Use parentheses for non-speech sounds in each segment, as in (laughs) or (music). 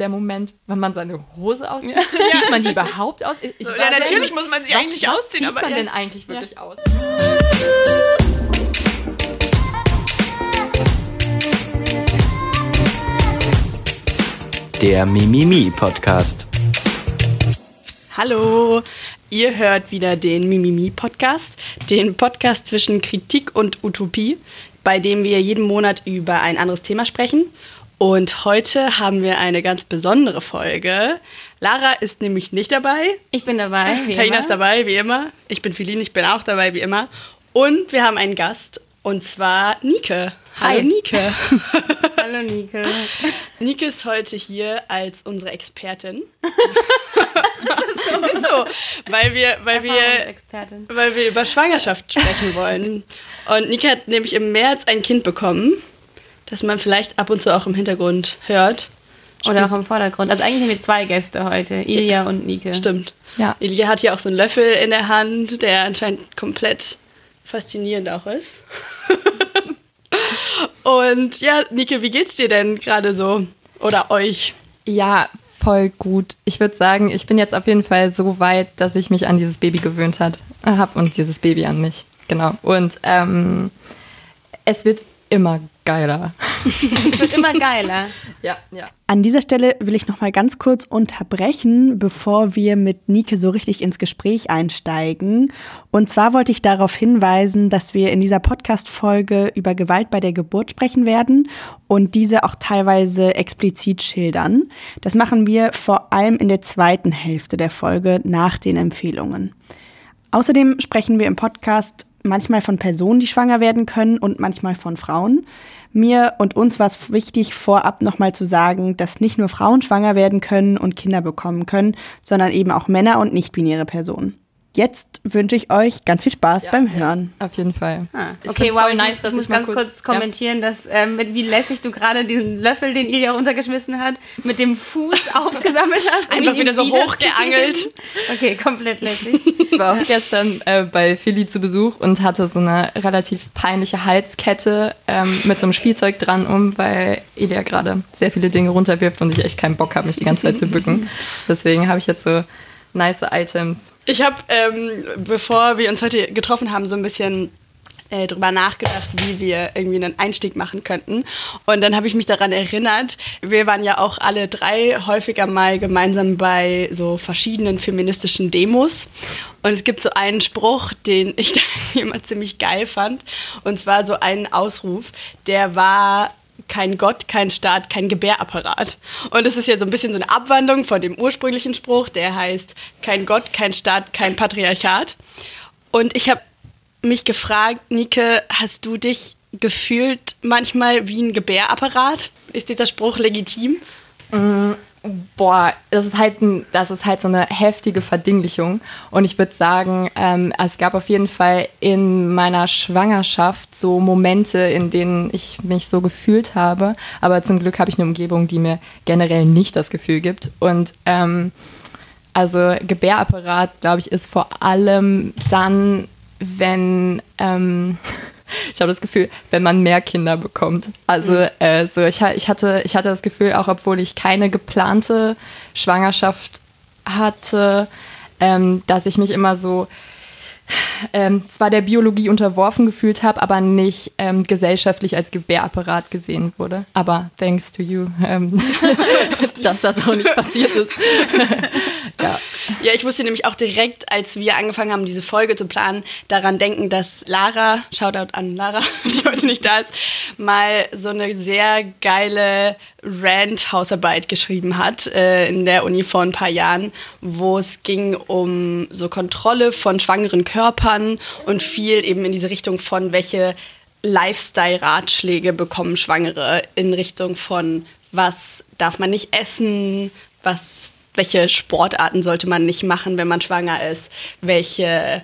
der Moment, wenn man seine Hose auszieht. Zieht man die überhaupt aus? Ich So, ja, natürlich nicht- muss man sie was, eigentlich was ausziehen, aber man ja. denn eigentlich wirklich aus? Der Mimimi Podcast. Hallo, ihr hört wieder den Mimimi Podcast, den Podcast zwischen Kritik und Utopie, bei dem wir jeden Monat über ein anderes Thema sprechen. Und heute haben wir eine ganz besondere Folge. Lara ist nämlich nicht dabei. Ich bin dabei. Wie Taina ist dabei, wie immer. Ich bin Feline, ich bin auch dabei, wie immer. Und wir haben einen Gast, und zwar Nike. Hallo Hi. Nike. (laughs) Hallo Nike. (laughs) Nike ist heute hier als unsere Expertin. (laughs) Wieso? Weil wir, weil wir, Expertin. weil wir über Schwangerschaft sprechen wollen. Und Nike hat nämlich im März ein Kind bekommen, das man vielleicht ab und zu auch im Hintergrund hört. Oder auch im Vordergrund. Also eigentlich haben wir zwei Gäste heute, Ilja und Nike. Stimmt. Ja. Ilja hat hier auch so einen Löffel in der Hand, der anscheinend komplett faszinierend auch ist. (laughs) und ja, Nike, wie geht's dir denn gerade so? Oder euch? Ja, voll gut. Ich würde sagen, ich bin jetzt auf jeden Fall so weit, dass ich mich an dieses Baby gewöhnt hat, habe und dieses Baby an mich. Genau. Und ähm, es wird immer geiler. Es (laughs) wird immer geiler. ja, ja. An dieser Stelle will ich noch mal ganz kurz unterbrechen, bevor wir mit Nike so richtig ins Gespräch einsteigen. Und zwar wollte ich darauf hinweisen, dass wir in dieser Podcast-Folge über Gewalt bei der Geburt sprechen werden und diese auch teilweise explizit schildern. Das machen wir vor allem in der zweiten Hälfte der Folge nach den Empfehlungen. Außerdem sprechen wir im Podcast manchmal von Personen, die schwanger werden können und manchmal von Frauen. Mir und uns war es wichtig, vorab nochmal zu sagen, dass nicht nur Frauen schwanger werden können und Kinder bekommen können, sondern eben auch Männer und nicht-binäre Personen. Jetzt wünsche ich euch ganz viel Spaß Ja, beim ja. Hören. Auf jeden Fall. Ah, okay, wow, ich nice, muss, ich muss ich mal ganz kurz, kurz- ja. kommentieren, dass, ähm, mit wie lässig du gerade diesen Löffel, den Ilja runtergeschmissen hat, mit dem Fuß (laughs) aufgesammelt hast. Einfach ihn wieder so hochgeangelt. Okay, komplett lässig. Ich war auch gestern äh, bei Philly zu Besuch und hatte so eine relativ peinliche Halskette ähm, mit so einem Spielzeug dran um, weil Elia gerade sehr viele Dinge runterwirft und ich echt keinen Bock habe, mich die ganze Zeit zu bücken. (laughs) Deswegen habe ich jetzt so nice Items. Ich habe, ähm, bevor wir uns heute getroffen haben, so ein bisschen äh, drüber nachgedacht, wie wir irgendwie einen Einstieg machen könnten. Und dann habe ich mich daran erinnert, wir waren ja auch alle drei häufiger mal gemeinsam bei so verschiedenen feministischen Demos. Und es gibt so einen Spruch, den (laughs) ich da immer ziemlich geil fand. Und zwar so einen Ausruf, der war kein Gott, kein Staat, kein Gebärapparat. Und es ist ja so ein bisschen so eine Abwandlung von dem ursprünglichen Spruch, der heißt kein Gott, kein Staat, kein Patriarchat. Und ich habe mich gefragt, Nike, hast du dich gefühlt manchmal wie ein Gebärapparat? Ist dieser Spruch legitim? Boah, das ist halt, ein, das ist halt so eine heftige Verdinglichung. Und ich würde sagen, ähm, es gab auf jeden Fall in meiner Schwangerschaft so Momente, in denen ich mich so gefühlt habe. Aber zum Glück habe ich eine Umgebung, die mir generell nicht das Gefühl gibt. Und ähm, also Gebärapparat, glaube ich, ist vor allem dann, wenn ähm, (laughs) ich habe das Gefühl, wenn man mehr Kinder bekommt. Also äh, so ich, ich hatte ich hatte das Gefühl, auch obwohl ich keine geplante Schwangerschaft hatte, ähm, dass ich mich immer so ähm, zwar der Biologie unterworfen gefühlt habe, aber nicht ähm, gesellschaftlich als Gebärapparat gesehen wurde. Aber thanks to you, ähm, (laughs) dass das auch nicht passiert ist. (laughs) ja. (laughs) Ja, ich musste nämlich auch direkt, als wir angefangen haben, diese Folge zu planen, daran denken, dass Lara, Shoutout an Lara, (laughs) die heute nicht da ist, mal so eine sehr geile Rant-Hausarbeit geschrieben hat äh, in der Uni vor ein paar Jahren, wo es ging um so Kontrolle von schwangeren Körpern und viel eben in diese Richtung von, welche Lifestyle-Ratschläge bekommen Schwangere in Richtung von, was darf man nicht essen, was welche Sportarten sollte man nicht machen, wenn man schwanger ist, welche,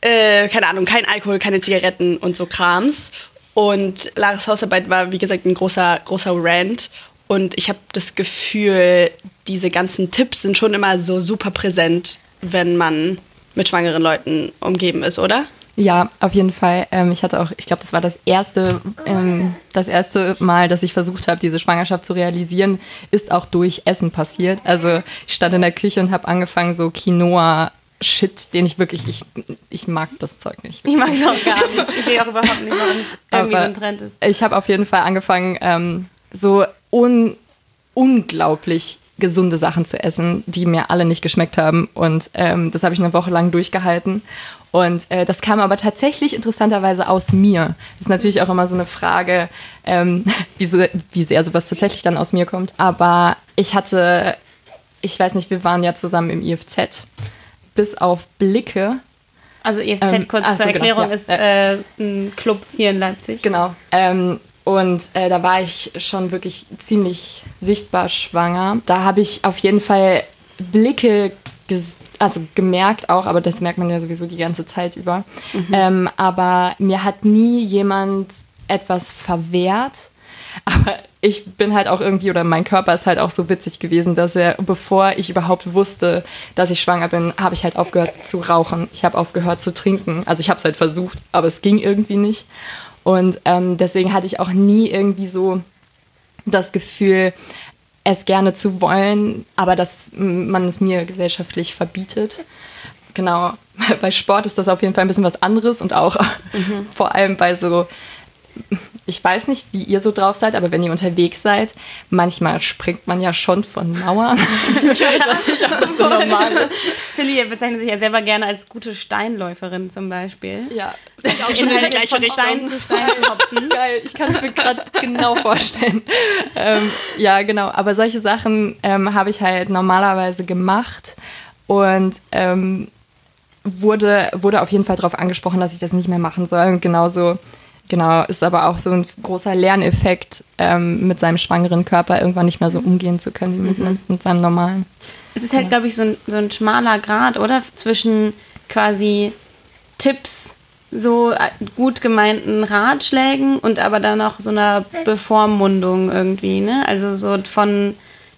äh, keine Ahnung, kein Alkohol, keine Zigaretten und so Krams. Und Laras Hausarbeit war, wie gesagt, ein großer, großer Rant. Und ich habe das Gefühl, diese ganzen Tipps sind schon immer so super präsent, wenn man mit schwangeren Leuten umgeben ist, oder? Ja, auf jeden Fall. Ähm, ich hatte auch, ich glaube, das war das erste, ähm, das erste Mal, dass ich versucht habe, diese Schwangerschaft zu realisieren, ist auch durch Essen passiert. Also ich stand in der Küche und habe angefangen, so Quinoa Shit, den ich wirklich, ich, ich mag das Zeug nicht. Ich mag es auch gar nicht. Ich sehe auch überhaupt nicht, warum es irgendwie Aber so ein Trend ist. Ich habe auf jeden Fall angefangen, ähm, so un unglaublich gesunde Sachen zu essen, die mir alle nicht geschmeckt haben. Und ähm, das habe ich eine Woche lang durchgehalten. Und äh, das kam aber tatsächlich interessanterweise aus mir. Das ist natürlich auch immer so eine Frage, ähm, (laughs) wie, so, wie sehr sowas tatsächlich dann aus mir kommt. Aber ich hatte, ich weiß nicht, wir waren ja zusammen im IFZ. Bis auf Blicke Also EFZ, Ähm, kurz ach so, zur genau, Erklärung, ja. ist äh, ein Club hier in Leipzig. Genau. Ähm, und äh, da war ich schon wirklich ziemlich sichtbar schwanger. Da habe ich auf jeden Fall Blicke ges also gemerkt auch, aber das merkt man ja sowieso die ganze Zeit über. Ähm, aber mir hat nie jemand etwas verwehrt. Aber ich bin halt auch irgendwie, oder mein Körper ist halt auch so witzig gewesen, dass er, bevor ich überhaupt wusste, dass ich schwanger bin, habe ich halt aufgehört zu rauchen. Ich habe aufgehört zu trinken. Also ich habe es halt versucht, aber es ging irgendwie nicht. Und ähm, deswegen hatte ich auch nie irgendwie so das Gefühl, es gerne zu wollen, aber dass man es mir gesellschaftlich verbietet. Genau, (laughs) bei Sport ist das auf jeden Fall ein bisschen was anderes und auch (laughs) vor allem bei so, ich weiß nicht, wie ihr so drauf seid, aber wenn ihr unterwegs seid, manchmal springt man ja schon von Mauern. (laughs) (laughs) ich weiß nicht, ob das so normal ist. Philly bezeichnet sich ja selber gerne als gute Steinläuferin zum Beispiel. Ja, auch schon in von Stein zu Stein zu hopsen. (laughs) Geil, ich kann es mir gerade genau vorstellen. Ähm, ja, genau. Aber solche Sachen ähm, habe ich halt normalerweise gemacht und ähm, wurde, wurde auf jeden Fall darauf angesprochen, dass ich das nicht mehr machen soll. Und genauso, genau, ist aber auch so ein großer Lerneffekt, ähm, mit seinem schwangeren Körper irgendwann nicht mehr so umgehen zu können wie mit, mit seinem normalen. Es ist halt, glaube ich, so ein, so ein schmaler Grad, oder? Zwischen quasi Tipps, so äh, gut gemeinten Ratschlägen und aber dann auch so einer Bevormundung irgendwie, ne? Also so von,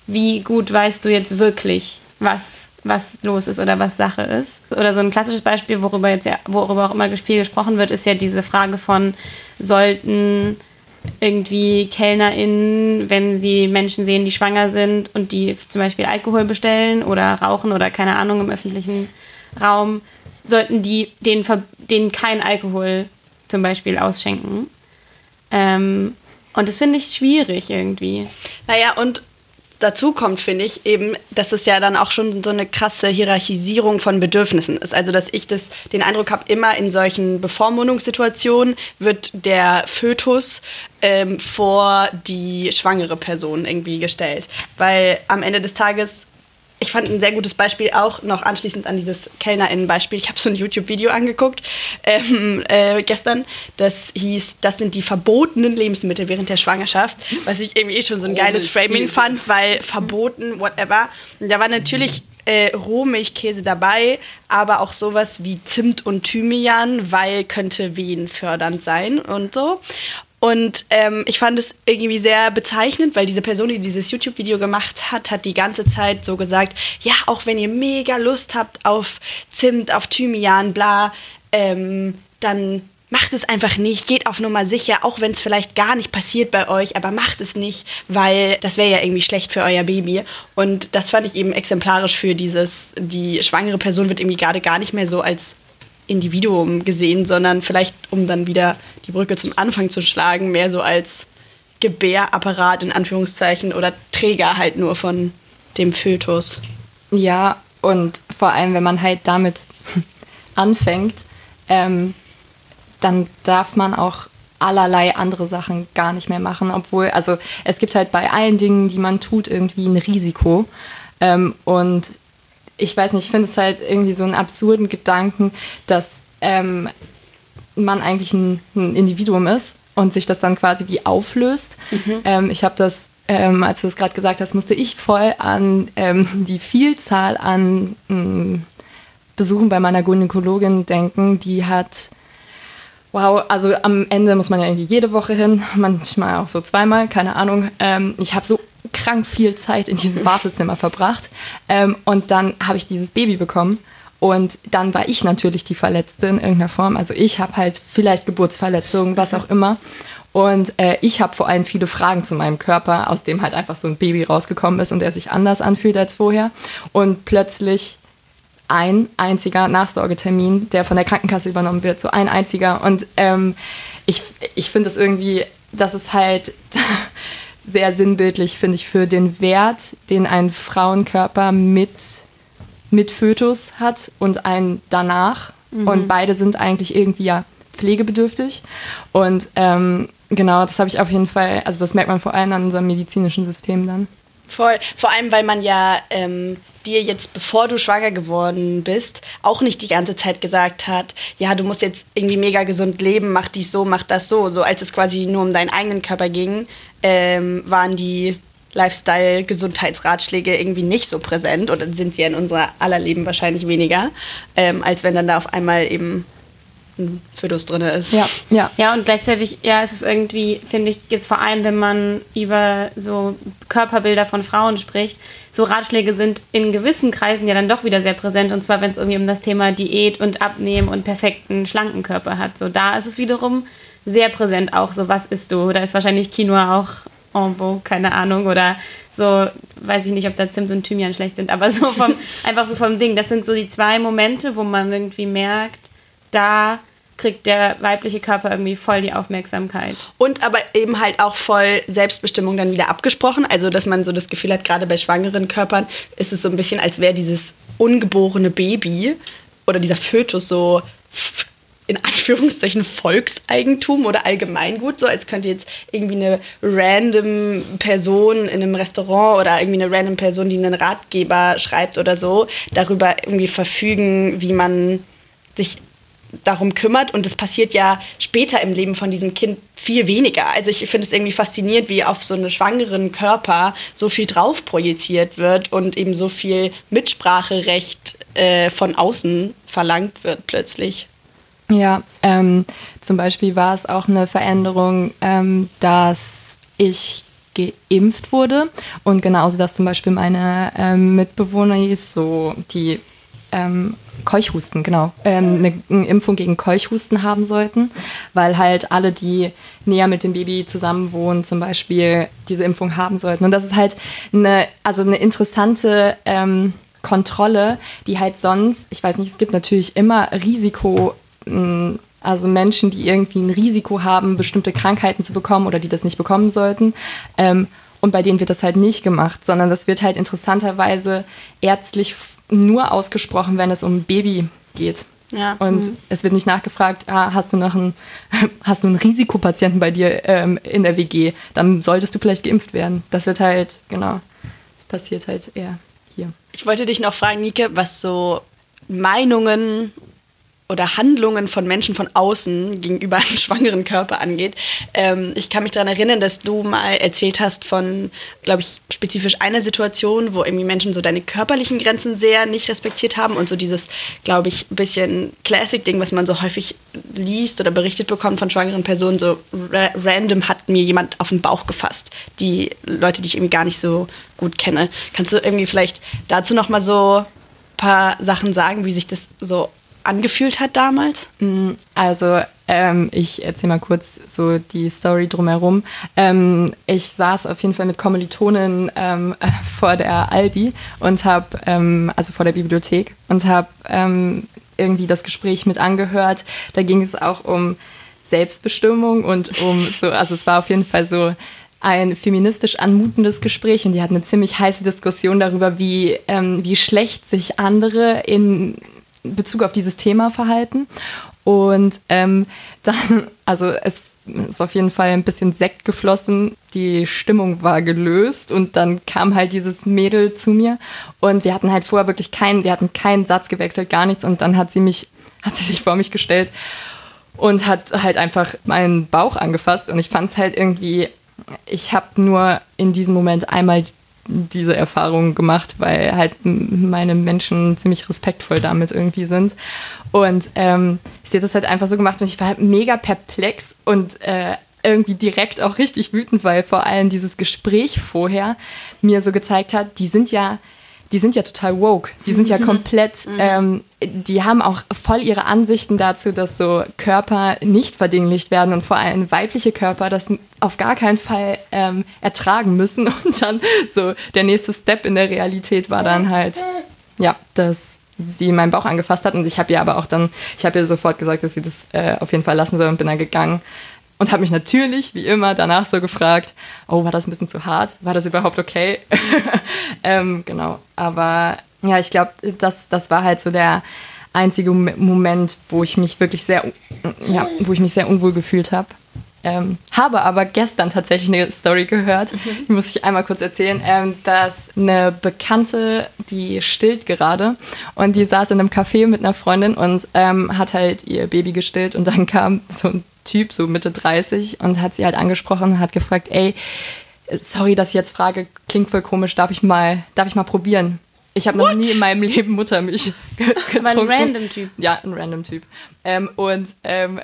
wie gut weißt du jetzt wirklich, was, was los ist oder was Sache ist. Oder so ein klassisches Beispiel, worüber jetzt ja, worüber auch immer viel gesprochen wird, ist ja diese Frage von, sollten irgendwie KellnerInnen, wenn sie Menschen sehen, die schwanger sind und die zum Beispiel Alkohol bestellen oder rauchen oder keine Ahnung im öffentlichen Raum, sollten die denen, denen kein Alkohol zum Beispiel ausschenken. Ähm, und das finde ich schwierig irgendwie. Naja, und dazu kommt, finde ich, eben, dass es ja dann auch schon so eine krasse Hierarchisierung von Bedürfnissen ist. Also, dass ich das, den Eindruck habe, immer in solchen Bevormundungssituationen wird der Fötus ähm, vor die schwangere Person irgendwie gestellt. Weil am Ende des Tages ich fand ein sehr gutes Beispiel auch noch anschließend an dieses KellnerInnen-Beispiel. Ich habe so ein YouTube-Video angeguckt ähm, äh, gestern. Das hieß, das sind die verbotenen Lebensmittel während der Schwangerschaft, was ich irgendwie eh schon so ein geiles Framing fand, weil verboten, whatever. Und da war natürlich äh, Rohmilchkäse dabei, aber auch sowas wie Zimt und Thymian, weil könnte Wehen fördernd sein und so. Und ähm, ich fand es irgendwie sehr bezeichnend, weil diese Person, die dieses YouTube-Video gemacht hat, hat die ganze Zeit so gesagt, ja, auch wenn ihr mega Lust habt auf Zimt, auf Thymian, bla, ähm, dann macht es einfach nicht, geht auf Nummer sicher, auch wenn es vielleicht gar nicht passiert bei euch, aber macht es nicht, weil das wäre ja irgendwie schlecht für euer Baby. Und das fand ich eben exemplarisch für dieses, die schwangere Person wird irgendwie gerade gar nicht mehr so als Individuum gesehen, sondern vielleicht, um dann wieder die Brücke zum Anfang zu schlagen, mehr so als Gebärapparat in Anführungszeichen oder Träger halt nur von dem Fötus. Ja, und vor allem, wenn man halt damit (laughs) anfängt, ähm, dann darf man auch allerlei andere Sachen gar nicht mehr machen, obwohl, also es gibt halt bei allen Dingen, die man tut, irgendwie ein Risiko. Ähm, und ich weiß nicht, ich finde es halt irgendwie so einen absurden Gedanken, dass ähm, man eigentlich ein, ein Individuum ist und sich das dann quasi wie auflöst. Ähm, ich habe das, ähm, als du es gerade gesagt hast, musste ich voll an ähm, die Vielzahl an ähm, Besuchen bei meiner Gynäkologin denken, die hat Wow, also am Ende muss man ja irgendwie jede Woche hin, manchmal auch so zweimal, keine Ahnung. Ähm, ich habe so krank viel Zeit in diesem (laughs) Wartezimmer verbracht ähm, und dann habe ich dieses Baby bekommen Und dann war ich natürlich die Verletzte in irgendeiner Form. Also ich habe halt vielleicht Geburtsverletzungen, was auch immer. Und äh, ich habe vor allem viele Fragen zu meinem Körper, aus dem halt einfach so ein Baby rausgekommen ist und der sich anders anfühlt als vorher. Und plötzlich ein einziger Nachsorgetermin, der von der Krankenkasse übernommen wird, so ein einziger. Und ähm, ich, ich finde das irgendwie, das ist halt (laughs) sehr sinnbildlich, finde ich, für den Wert, den ein Frauenkörper mit, mit Fötus hat und ein danach. Mhm. Und beide sind eigentlich irgendwie ja pflegebedürftig. Und ähm, genau, das habe ich auf jeden Fall, also das merkt man vor allem an unserem medizinischen System dann. Voll. Vor allem, weil man ja ähm, dir jetzt, bevor du schwanger geworden bist, auch nicht die ganze Zeit gesagt hat, ja, du musst jetzt irgendwie mega gesund leben, mach dies so, mach das so. So als es quasi nur um deinen eigenen Körper ging, ähm, waren die Lifestyle-Gesundheitsratschläge irgendwie nicht so präsent oder sind sie ja in unser aller Leben wahrscheinlich weniger, ähm, als wenn dann da auf einmal eben ein Fötus drin ist. Ja, ja. Ja, und gleichzeitig, ja, es ist irgendwie, finde ich, jetzt vor allem, wenn man über so Körperbilder von Frauen spricht, so Ratschläge sind in gewissen Kreisen ja dann doch wieder sehr präsent. Und zwar, wenn es irgendwie um das Thema Diät und Abnehmen und perfekten, schlanken Körper hat. So, da ist es wiederum sehr präsent auch so, was isst du? Da ist wahrscheinlich Quinoa auch en bon, keine Ahnung. Oder so, weiß ich nicht, ob da Zimt und Thymian schlecht sind, aber so vom, (laughs) einfach so vom Ding. Das sind so die zwei Momente, wo man irgendwie merkt, da kriegt der weibliche Körper irgendwie voll die Aufmerksamkeit. Und aber eben halt auch voll Selbstbestimmung dann wieder abgesprochen. Also, dass man so das Gefühl hat, gerade bei schwangeren Körpern ist es so ein bisschen, als wäre dieses ungeborene Baby oder dieser Fötus so in Anführungszeichen Volkseigentum oder Allgemeingut, so als könnte jetzt irgendwie eine random Person in einem Restaurant oder irgendwie eine random Person, die einen Ratgeber schreibt oder so, darüber irgendwie verfügen, wie man sich darum kümmert und das passiert ja später im Leben von diesem Kind viel weniger. Also ich finde es irgendwie faszinierend, wie auf so einen schwangeren Körper so viel drauf projiziert wird und eben so viel Mitspracherecht äh, von außen verlangt wird plötzlich. Ja, ähm, zum Beispiel war es auch eine Veränderung, ähm, dass ich geimpft wurde und genauso, dass zum Beispiel meine ähm, Mitbewohner so die ähm, Keuchhusten, genau, ähm, eine, eine, Impfung gegen Keuchhusten haben sollten, weil halt alle, die näher mit dem Baby zusammen wohnen, zum Beispiel diese Impfung haben sollten. Und das ist halt eine, also eine interessante ähm, Kontrolle, die halt sonst, ich weiß nicht, es gibt natürlich immer Risiko, also Menschen, die irgendwie ein Risiko haben, bestimmte Krankheiten zu bekommen oder die das nicht bekommen sollten. Ähm, und bei denen wird das halt nicht gemacht, sondern das wird halt interessanterweise ärztlich nur ausgesprochen, wenn es um ein Baby geht. Ja. Und mhm. es wird nicht nachgefragt, ah, hast du noch einen, (laughs) hast du einen Risikopatienten bei dir ähm, in der WG, dann solltest du vielleicht geimpft werden. Das wird halt, genau, das passiert halt eher hier. Ich wollte dich noch fragen, Nike, was so Meinungen oder Handlungen von Menschen von außen gegenüber einem (laughs) schwangeren Körper angeht. Ähm, ich kann mich daran erinnern, dass du mal erzählt hast von, glaube ich, spezifisch einer Situation, wo irgendwie Menschen so deine körperlichen Grenzen sehr nicht respektiert haben und so dieses, glaube ich, bisschen Classic-Ding, was man so häufig liest oder berichtet bekommt von schwangeren Personen, so ra random hat mir jemand auf den Bauch gefasst. Die Leute, die ich irgendwie gar nicht so gut kenne. Kannst du irgendwie vielleicht dazu noch mal so paar Sachen sagen, wie sich das so angefühlt hat damals? Mm, also ähm, ich erzähle mal kurz so die Story drumherum. Ähm, ich saß auf jeden Fall mit Kommilitonen ähm, (laughs) vor der Albi und habe, ähm, also vor der Bibliothek und habe ähm, irgendwie das Gespräch mit angehört. Da ging es auch um Selbstbestimmung und um so, also es war auf jeden Fall so ein feministisch anmutendes Gespräch und die hatten eine ziemlich heiße Diskussion darüber, wie, ähm, wie schlecht sich andere in Bezug auf dieses Thema verhalten. Und ähm, (laughs) dann, also es ist auf jeden Fall ein bisschen Sekt geflossen, die Stimmung war gelöst und dann kam halt dieses Mädel zu mir und wir hatten halt vorher wirklich keinen, wir hatten keinen Satz gewechselt, gar nichts und dann hat sie mich, (laughs) hat sie sich vor mich gestellt und hat halt einfach meinen Bauch angefasst und ich fand es halt irgendwie, ich habe nur in diesem Moment einmal diese Erfahrung gemacht, weil halt meine Menschen ziemlich respektvoll damit irgendwie sind. Und ähm, sie hat das halt einfach so gemacht und ich war halt mega perplex und äh, irgendwie direkt auch richtig wütend, weil vor allem dieses Gespräch vorher mir so gezeigt hat, die sind ja die sind ja total woke. Die sind ja komplett, ähm, die haben auch voll ihre Ansichten dazu, dass so Körper nicht verdinglicht werden und vor allem weibliche Körper das auf gar keinen Fall ähm, ertragen müssen. (laughs) Und dann so der nächste Step in der Realität war dann halt, ja, dass sie meinen Bauch angefasst hat und ich habe ihr aber auch dann, ich habe ihr sofort gesagt, dass sie das äh, auf jeden Fall lassen soll und bin dann gegangen und habe mich natürlich, wie immer, danach so gefragt, oh, war das ein bisschen zu hart? War das überhaupt okay? (laughs) ähm, genau, aber ja, ich glaube, das, das war halt so der einzige Moment, wo ich mich wirklich sehr, ja, wo ich mich sehr unwohl gefühlt habe. Ähm, habe aber gestern tatsächlich eine Story gehört, die muss ich einmal kurz erzählen, ähm, dass eine Bekannte, die stillt gerade und die saß in einem Café mit einer Freundin und ähm, hat halt ihr Baby gestillt und dann kam so ein Typ, so Mitte 30 und hat sie halt angesprochen und hat gefragt, ey, sorry, dass ich jetzt frage, klingt voll komisch, darf ich mal, darf ich mal probieren? Ich habe noch nie in meinem Leben Muttermilch (laughs) getrunken. Aber ein random Typ. Ja, ein random Typ. Ähm, und ähm,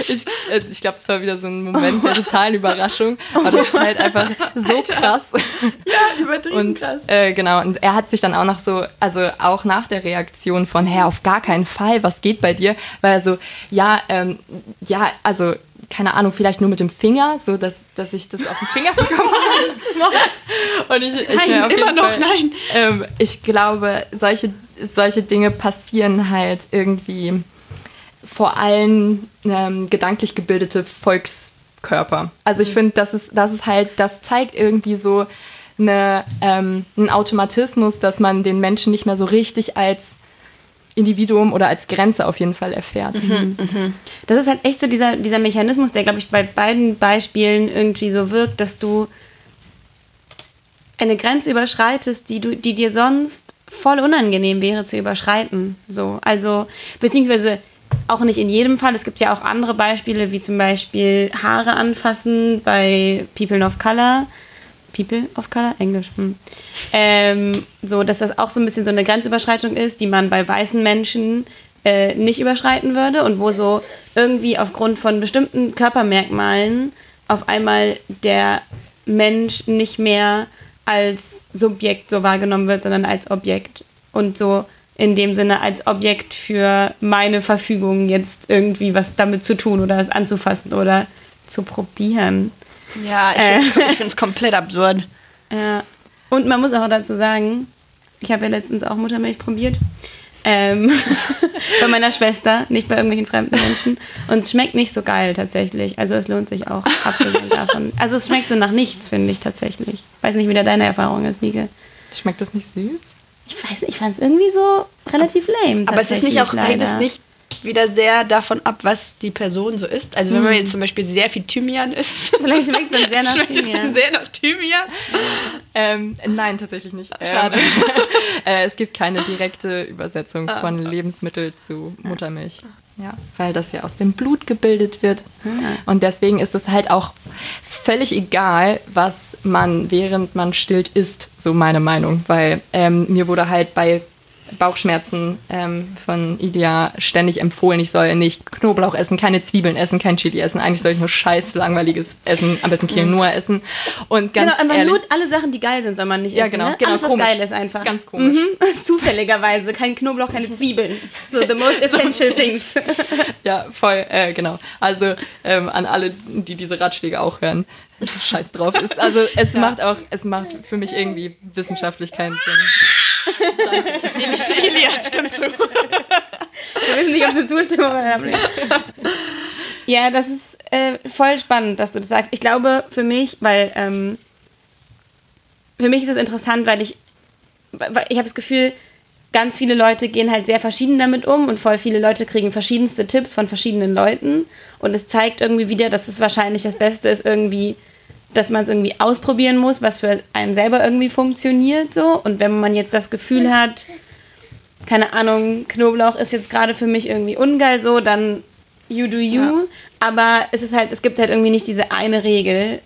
ich, äh, ich glaube, das war wieder so ein Moment der totalen Überraschung. Aber das ist halt einfach so Alter. krass. Ja, übertrieben und, krass. Äh, genau, und er hat sich dann auch noch so, also auch nach der Reaktion von, hey, auf gar keinen Fall, was geht bei dir? Weil er so, ja, ähm, ja, also keine Ahnung, vielleicht nur mit dem Finger, so dass, dass ich das auf den Finger bekomme. und ich, ich nein, immer noch Fall, nein. Ähm, ich glaube, solche, solche Dinge passieren halt irgendwie vor allem ähm, gedanklich gebildete Volkskörper. Also ich mhm. finde, das ist, das ist halt, das zeigt irgendwie so eine, ähm, einen Automatismus, dass man den Menschen nicht mehr so richtig als Individuum oder als Grenze auf jeden Fall erfährt. Mhm, mhm. Das ist halt echt so dieser, dieser Mechanismus, der, glaube ich, bei beiden Beispielen irgendwie so wirkt, dass du eine Grenze überschreitest, die, du, die dir sonst voll unangenehm wäre zu überschreiten. So, also, beziehungsweise auch nicht in jedem Fall. Es gibt ja auch andere Beispiele, wie zum Beispiel Haare anfassen bei People of Color. People of Color? Englisch. Hm. Ähm, so, dass das auch so ein bisschen so eine Grenzüberschreitung ist, die man bei weißen Menschen äh, nicht überschreiten würde und wo so irgendwie aufgrund von bestimmten Körpermerkmalen auf einmal der Mensch nicht mehr als Subjekt so wahrgenommen wird, sondern als Objekt. Und so in dem Sinne als Objekt für meine Verfügung jetzt irgendwie was damit zu tun oder es anzufassen oder zu probieren. Ja, ich finde es (laughs) komplett absurd. Ja. Und man muss auch dazu sagen, ich habe ja letztens auch Muttermilch probiert. Ähm, (laughs) bei meiner Schwester, nicht bei irgendwelchen fremden Menschen. Und es schmeckt nicht so geil tatsächlich. Also es lohnt sich auch, (laughs) abgesehen davon. Also es schmeckt so nach nichts, finde ich tatsächlich. Weiß nicht, wie da deine Erfahrung ist, Nike. Schmeckt das nicht süß? Ich weiß nicht, ich fand es irgendwie so relativ lame. Aber es ist nicht auch, hängt es nicht wieder sehr davon ab, was die Person so isst. Also wenn man hm. jetzt zum Beispiel sehr viel Thymian isst, (laughs) vielleicht (laughs) schmeckt es dann sehr nach schmeckt Thymian. es dann sehr nach Thymian? Ähm, nein, tatsächlich nicht. Schade. Ähm, (laughs) äh, es gibt keine direkte Übersetzung ah. von Lebensmittel zu Muttermilch. Ja, weil das ja aus dem Blut gebildet wird. Und deswegen ist es halt auch völlig egal, was man während man stillt isst, so meine Meinung. Weil ähm, mir wurde halt bei Bauchschmerzen ähm, von Ilia ständig empfohlen, ich soll nicht Knoblauch essen, keine Zwiebeln essen, kein Chili essen. Eigentlich soll ich nur scheiß langweiliges essen, am besten Quinoa mhm. essen. Und ganz genau, aber ehrlich, nur alle Sachen, die geil sind, soll man nicht ja, essen. Genau, ne? genau, Alles, was komisch. geil ist einfach. Ganz komisch. Mhm. (laughs) Zufälligerweise, kein Knoblauch, keine Zwiebeln. So, the most (laughs) essential things. (laughs) ja, voll, äh, genau. Also ähm, an alle, die diese Ratschläge auch hören, scheiß drauf ist. Also es ja. macht auch, es macht für mich irgendwie wissenschaftlich keinen Sinn. Elia stimmt zu. Wir wissen nicht, ob sie Zustimmung haben. Ja, das ist äh, voll spannend, dass du das sagst. Ich glaube für mich, weil ähm, für mich ist es interessant, weil ich, weil ich habe das Gefühl, ganz viele Leute gehen halt sehr verschieden damit um und voll viele Leute kriegen verschiedenste Tipps von verschiedenen Leuten. Und es zeigt irgendwie wieder, dass es wahrscheinlich das Beste ist, irgendwie dass man es irgendwie ausprobieren muss, was für einen selber irgendwie funktioniert so. Und wenn man jetzt das Gefühl hat, keine Ahnung, Knoblauch ist jetzt gerade für mich irgendwie ungeil so, dann you do you. Ja. Aber es ist halt, es gibt halt irgendwie nicht diese eine Regel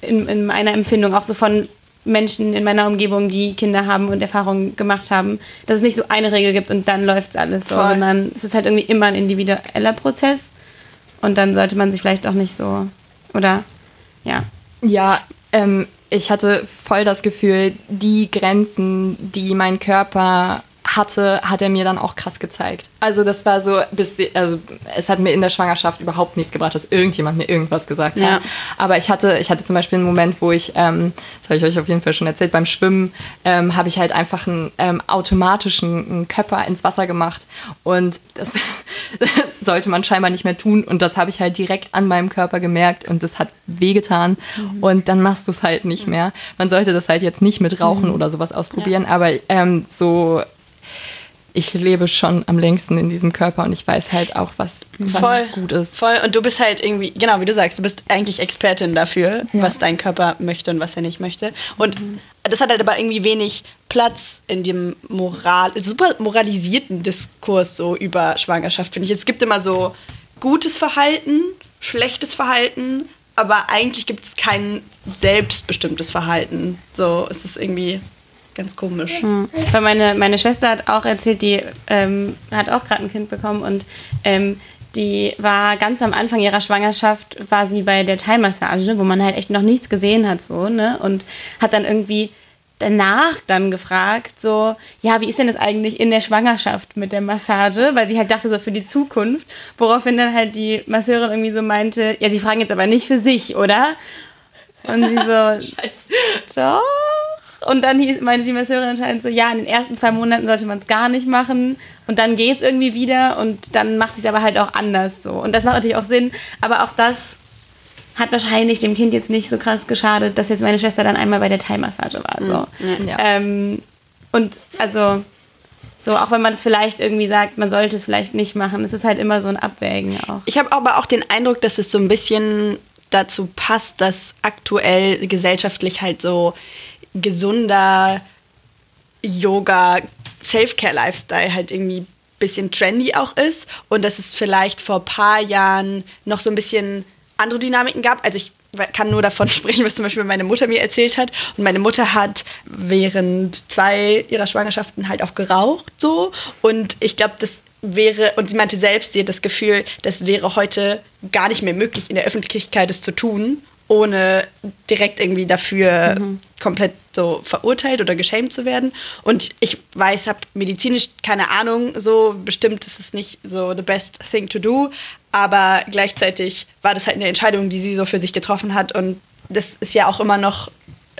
in, in meiner Empfindung, auch so von Menschen in meiner Umgebung, die Kinder haben und Erfahrungen gemacht haben, dass es nicht so eine Regel gibt und dann läuft es alles so, Voll. sondern es ist halt irgendwie immer ein individueller Prozess. Und dann sollte man sich vielleicht auch nicht so, oder ja, ja, ähm, ich hatte voll das Gefühl, die Grenzen, die mein Körper hatte, hat er mir dann auch krass gezeigt. Also das war so, bis, also es hat mir in der Schwangerschaft überhaupt nichts gebracht, dass irgendjemand mir irgendwas gesagt Ja. hat. Aber ich hatte, ich hatte zum Beispiel einen Moment, wo ich, ähm, das habe ich euch auf jeden Fall schon erzählt, beim Schwimmen ähm, habe ich halt einfach einen ähm, automatischen einen Körper ins Wasser gemacht. Und das (laughs) sollte man scheinbar nicht mehr tun. Und das habe ich halt direkt an meinem Körper gemerkt. Und das hat wehgetan. Und dann machst du es halt nicht mehr. Man sollte das halt jetzt nicht mit Rauchen oder sowas ausprobieren, aber ähm, so ich lebe schon am längsten in diesem Körper und ich weiß halt auch, was, was Voll. gut ist. Voll. Und du bist halt irgendwie, genau wie du sagst, du bist eigentlich Expertin dafür, was dein Körper möchte und was er nicht möchte. Und das hat halt aber irgendwie wenig Platz in dem Moral, super moralisierten Diskurs so über Schwangerschaft, finde ich. Es gibt immer so gutes Verhalten, schlechtes Verhalten, aber eigentlich gibt es kein selbstbestimmtes Verhalten. So, es ist irgendwie ganz komisch. Weil meine, meine Schwester hat auch erzählt, die ähm, hat auch gerade ein Kind bekommen und ähm, die war ganz am Anfang ihrer Schwangerschaft, war sie bei der Thai-Massage, wo man halt echt noch nichts gesehen hat, so, ne? Und hat dann irgendwie danach dann gefragt, so, ja, wie ist denn das eigentlich in der Schwangerschaft mit der Massage? Weil sie halt dachte, so für die Zukunft, woraufhin dann halt die Masseurin irgendwie so meinte, ja, sie fragen jetzt aber nicht für sich, oder? Und sie so, (laughs) doch. Und dann hieß, meinte die Masseurin anscheinend so, ja, in den ersten zwei Monaten sollte man es gar nicht machen. Und dann geht es irgendwie wieder und dann macht sie es aber halt auch anders so. Und das macht natürlich auch Sinn. Aber auch das hat wahrscheinlich dem Kind jetzt nicht so krass geschadet, dass jetzt meine Schwester dann einmal bei der Thai-Massage war. So. Ja. Ähm, und also, so auch wenn man es vielleicht irgendwie sagt, man sollte es vielleicht nicht machen, es ist halt immer so ein Abwägen auch. Ich habe aber auch den Eindruck, dass es so ein bisschen dazu passt, dass aktuell gesellschaftlich halt so gesunder Yoga, Self-Care-Lifestyle halt irgendwie bisschen trendy auch ist und dass es vielleicht vor ein paar Jahren noch so ein bisschen andere Dynamiken gab. Also ich kann nur davon (laughs) sprechen, was zum Beispiel meine Mutter mir erzählt hat. Und meine Mutter hat während zwei ihrer Schwangerschaften halt auch geraucht so. Und ich glaube, das wäre, und sie meinte selbst, sie hat das Gefühl, das wäre heute gar nicht mehr möglich, in der Öffentlichkeit es zu tun, ohne direkt irgendwie dafür komplett so verurteilt oder geschämt zu werden. Und ich weiß, habe medizinisch keine Ahnung, so bestimmt ist es nicht so the best thing to do, aber gleichzeitig war das halt eine Entscheidung, die sie so für sich getroffen hat und das ist ja auch immer noch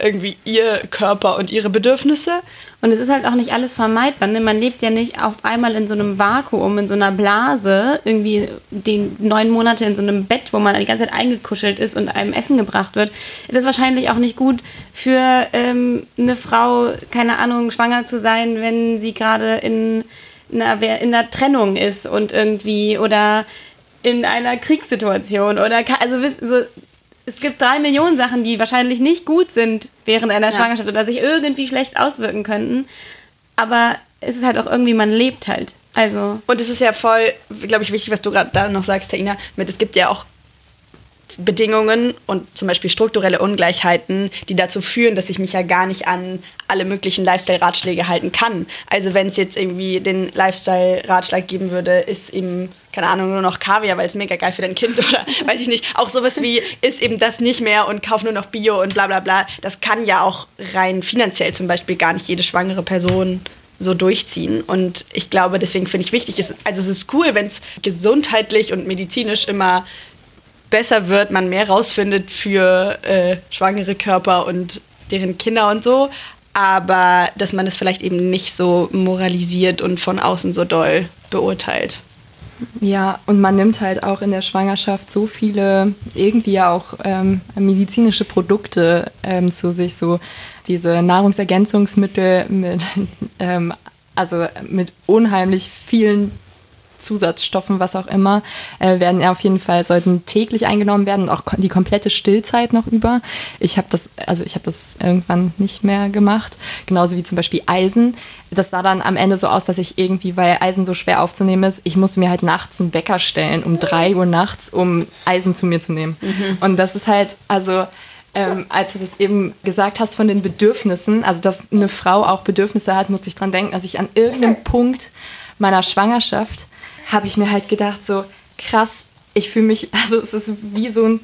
irgendwie ihr Körper und ihre Bedürfnisse. Und es ist halt auch nicht alles vermeidbar. Ne? Man lebt ja nicht auf einmal in so einem Vakuum, in so einer Blase, irgendwie die neun Monate in so einem Bett, wo man die ganze Zeit eingekuschelt ist und einem Essen gebracht wird. Es ist wahrscheinlich auch nicht gut für ähm, eine Frau, keine Ahnung, schwanger zu sein, wenn sie gerade in einer, in einer Trennung ist und irgendwie oder in einer Kriegssituation oder also so, es gibt drei Millionen Sachen, die wahrscheinlich nicht gut sind während einer Schwangerschaft oder sich irgendwie schlecht auswirken könnten. Aber es ist halt auch irgendwie, man lebt halt. Also, Und es ist ja voll, glaube ich, wichtig, was du gerade da noch sagst, Taina, mit es gibt ja auch Bedingungen und zum Beispiel strukturelle Ungleichheiten, die dazu führen, dass ich mich ja gar nicht an alle möglichen Lifestyle-Ratschläge halten kann. Also wenn es jetzt irgendwie den Lifestyle-Ratschlag geben würde, ist eben, keine Ahnung, nur noch Kaviar, weil es mega geil für dein Kind (laughs) oder weiß ich nicht. Auch sowas wie, ist eben das nicht mehr und kauf nur noch Bio und bla bla bla. Das kann ja auch rein finanziell zum Beispiel gar nicht jede schwangere Person so durchziehen. Und ich glaube, deswegen finde ich wichtig, ist, also es ist cool, wenn es gesundheitlich und medizinisch immer besser wird, man mehr rausfindet für äh, schwangere Körper und deren Kinder und so. Aber dass man es vielleicht eben nicht so moralisiert und von außen so doll beurteilt. Ja, und man nimmt halt auch in der Schwangerschaft so viele irgendwie ja auch ähm, medizinische Produkte ähm, zu sich, so diese Nahrungsergänzungsmittel mit, (laughs) ähm, also mit unheimlich vielen Zusatzstoffen, was auch immer, äh, werden ja auf jeden Fall, sollten täglich eingenommen werden und auch die komplette Stillzeit noch über. Ich habe das, also ich habe das irgendwann nicht mehr gemacht. Genauso wie zum Beispiel Eisen. Das sah dann am Ende so aus, dass ich irgendwie, weil Eisen so schwer aufzunehmen ist, ich musste mir halt nachts einen Wecker stellen, um drei Uhr nachts, um Eisen zu mir zu nehmen. Und das ist halt, also ähm, als du das eben gesagt hast von den Bedürfnissen, also dass eine Frau auch Bedürfnisse hat, musste ich dran denken, dass ich an irgendeinem (laughs) Punkt meiner Schwangerschaft habe ich mir halt gedacht, so krass, ich fühle mich, (laughs) also es ist wie so ein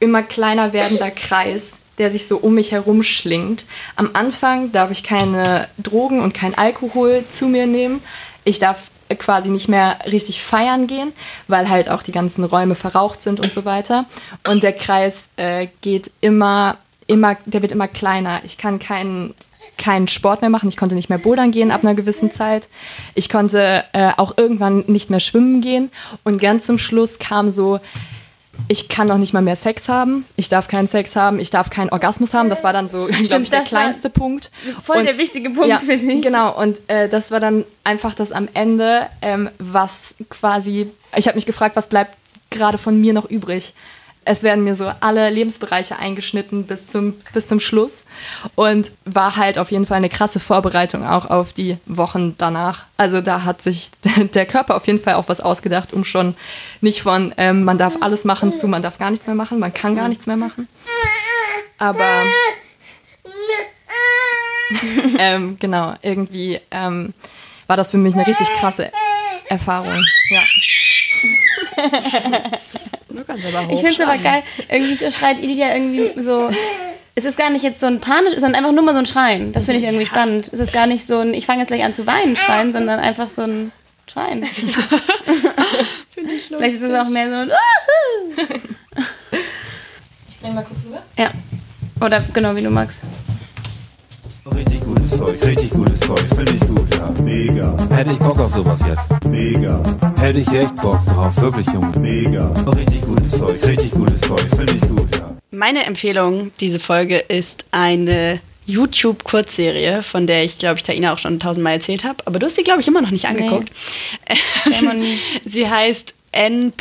immer kleiner werdender Kreis, der sich so um mich herum schlingt. Am Anfang darf ich keine Drogen und kein Alkohol zu mir nehmen. Ich darf quasi nicht mehr richtig feiern gehen, weil halt auch die ganzen Räume verraucht sind und so weiter. Und der Kreis äh, geht immer, immer, der wird immer kleiner. Ich kann keinen keinen Sport mehr machen. Ich konnte nicht mehr bouldern gehen ab einer gewissen Zeit. Ich konnte äh, auch irgendwann nicht mehr schwimmen gehen. Und ganz zum Schluss kam so, ich kann noch nicht mal mehr Sex haben. Ich darf keinen Sex haben. Ich darf keinen Orgasmus haben. Das war dann so, (laughs) glaube ich, der kleinste Punkt. Voll Und- der wichtige Punkt, ja, finde ich. Genau, und äh, das war dann einfach das am Ende, ähm, was quasi, ich habe mich gefragt, was bleibt gerade von mir noch übrig. Es werden mir so alle Lebensbereiche eingeschnitten bis zum, bis zum Schluss und war halt auf jeden Fall eine krasse Vorbereitung auch auf die Wochen danach. Also da hat sich (laughs) der Körper auf jeden Fall auch was ausgedacht, um schon nicht von ähm, man darf alles machen zu man darf gar nichts mehr machen, man kann gar nichts mehr machen. Aber (laughs) ähm, genau, irgendwie ähm, war das für mich eine richtig krasse Erfahrung. Ja. (laughs) Du kannst aber Ich finde es aber geil. Irgendwie schreit Ilja irgendwie so. Es ist gar nicht jetzt so ein panisch, sondern einfach nur mal so ein Schreien. Das finde ich irgendwie spannend. Es ist gar nicht so ein, ich fange jetzt gleich an zu weinen, Schreien, sondern einfach so ein Schreien. (laughs) Vielleicht ist es auch mehr so ein. Ich bring mal kurz rüber. Ja. Oder genau wie du magst. Richtig gutes Zeug, richtig gutes Zeug, finde ich gut, ja. Mega. Hätte ich Bock auf sowas jetzt. Mega. Hätte ich echt Bock drauf, wirklich, Junge. Mega. Richtig gutes Zeug, richtig gutes Zeug, finde ich gut, ja. Meine Empfehlung diese Folge ist eine YouTube-Kurzserie, von der ich, glaube ich, Taina auch schon tausendmal erzählt habe. Aber du hast sie, glaube ich, immer noch nicht angeguckt. Me. (laughs) sie heißt N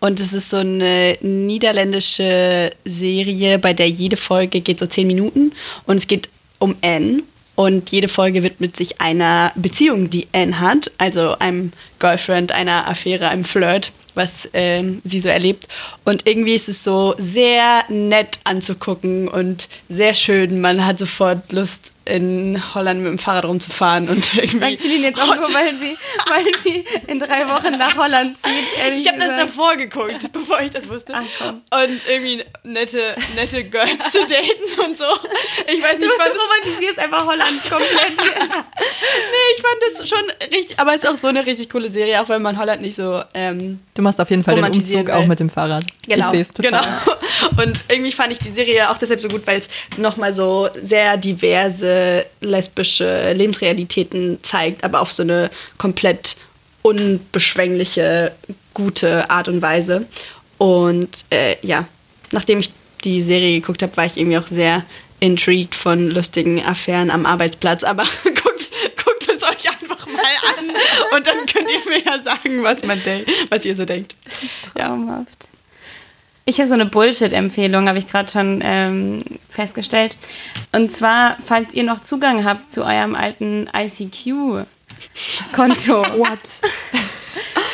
und es ist so eine niederländische Serie, bei der jede Folge geht so zehn Minuten und es geht um N. Und jede Folge widmet sich einer Beziehung, die Anne hat, also einem Girlfriend, einer Affäre, einem Flirt, was ähm, sie so erlebt. Und irgendwie ist es so sehr nett anzugucken und sehr schön. Man hat sofort Lust, in Holland mit dem Fahrrad rumzufahren und (laughs) irgendwie. Sagt Feline jetzt auch nur, weil sie, weil sie in drei Wochen nach Holland zieht. ehrlich Ich habe das davor geguckt, (laughs) bevor ich das wusste. Ach, und irgendwie nette, nette Girls zu daten und so. Ich weiß Du, nicht, ich fand du das, (laughs) romantisierst einfach Holland komplett jetzt. nee, ich fand das schon richtig, aber es ist auch so eine richtig coole Serie, auch wenn man Holland nicht so ähm, Du machst auf jeden Fall den Umzug auch will. mit dem Fahrrad. Ich sehe es total. Genau. Und irgendwie fand ich die Serie auch deshalb so gut, weil es nochmal so sehr diverse lesbische Lebensrealitäten zeigt, aber auf so eine komplett unbeschwängliche, gute Art und Weise. Und äh, ja, nachdem ich die Serie geguckt habe, war ich irgendwie auch sehr intrigued von lustigen Affären am Arbeitsplatz. Aber (laughs) guckt, guckt es euch einfach mal an und dann könnt ihr mir ja sagen, was, man was ihr so denkt. Ja. Ich habe so eine Bullshit-Empfehlung, habe ich gerade schon ähm, festgestellt. Und zwar, falls ihr noch Zugang habt zu eurem alten ICQ-Konto. (laughs) What?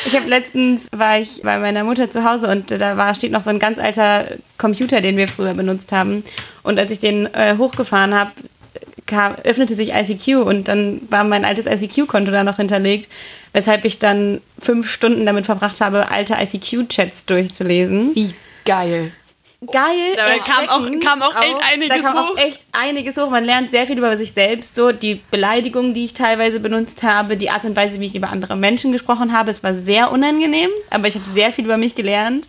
Ich habe letztens, war ich bei meiner Mutter zu Hause und da war, steht noch so ein ganz alter Computer, den wir früher benutzt haben. Und als ich den äh, hochgefahren habe, kam, öffnete sich ICQ und dann war mein altes ICQ-Konto da noch hinterlegt, weshalb ich dann fünf Stunden damit verbracht habe, alte ICQ-Chats durchzulesen. Wie geil. Geil. Dabei kam auch- kam auch echt einiges da kam hoch. auch echt einiges hoch. Man lernt sehr viel über sich selbst. So die Beleidigungen, die ich teilweise benutzt habe, die Art und Weise, wie ich über andere Menschen gesprochen habe. Es war sehr unangenehm, aber ich habe sehr viel über mich gelernt.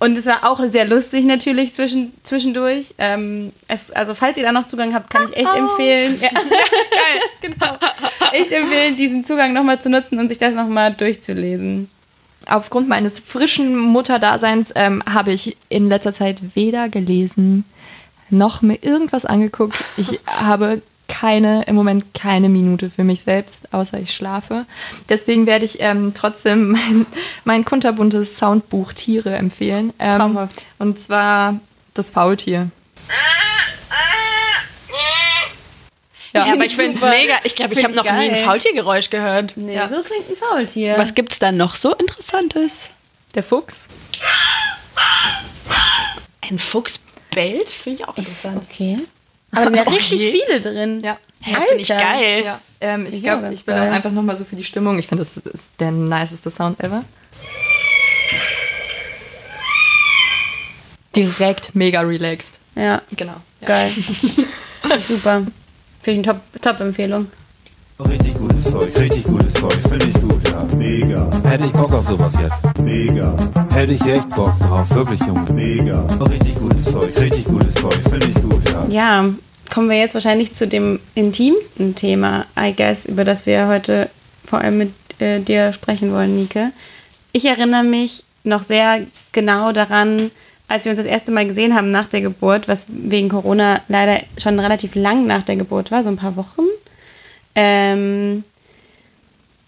Und es war auch sehr lustig natürlich zwischen, zwischendurch. Ähm, es, also falls ihr da noch Zugang habt, kann ich echt empfehlen. (laughs) Ja. Geil. (laughs) genau. Echt empfehlen, diesen Zugang nochmal zu nutzen und sich das nochmal durchzulesen. Aufgrund meines frischen Mutterdaseins ähm, habe ich in letzter Zeit weder gelesen noch mir irgendwas angeguckt. Ich (laughs) habe keine, im Moment keine Minute für mich selbst, außer ich schlafe. Deswegen werde ich ähm, trotzdem (laughs) mein, mein kunterbuntes Soundbuch Tiere empfehlen. Ähm, Traumhaft. Und zwar das Faultier. (laughs) Ja, (laughs) aber ich finde es mega. Ich glaube, ich habe noch ich nie ein geil. Faultiergeräusch gehört. Nee, Ja. so klingt ein Faultier. Was gibt's da noch so Interessantes? Der Fuchs. Ein Fuchs bellt? Finde ich auch interessant. Okay. Aber da sind ja Okay. richtig viele drin. Ja. Finde ich geil. Ja, ähm, ich glaube, ich bin geil. auch einfach nochmal so für die Stimmung. Ich finde, das ist der niceste Sound ever. Direkt mega relaxed. Ja, Genau. Ja. geil. (laughs) Super. Finde ich eine Top- Top-Empfehlung. Richtig gutes Zeug, richtig gutes Zeug, finde ich gut, ja. Mega. Hätte ich Bock auf sowas jetzt. Mega. Hätte ich echt Bock drauf, wirklich, Junge. Mega. Richtig gutes Zeug, richtig gutes Zeug, finde ich gut, ja. Ja, kommen wir jetzt wahrscheinlich zu dem intimsten Thema, I guess, über das wir heute vor allem mit äh, dir sprechen wollen, Nike. Ich erinnere mich noch sehr genau daran, als wir uns das erste Mal gesehen haben nach der Geburt, was wegen Corona leider schon relativ lang nach der Geburt war, so ein paar Wochen. Ähm,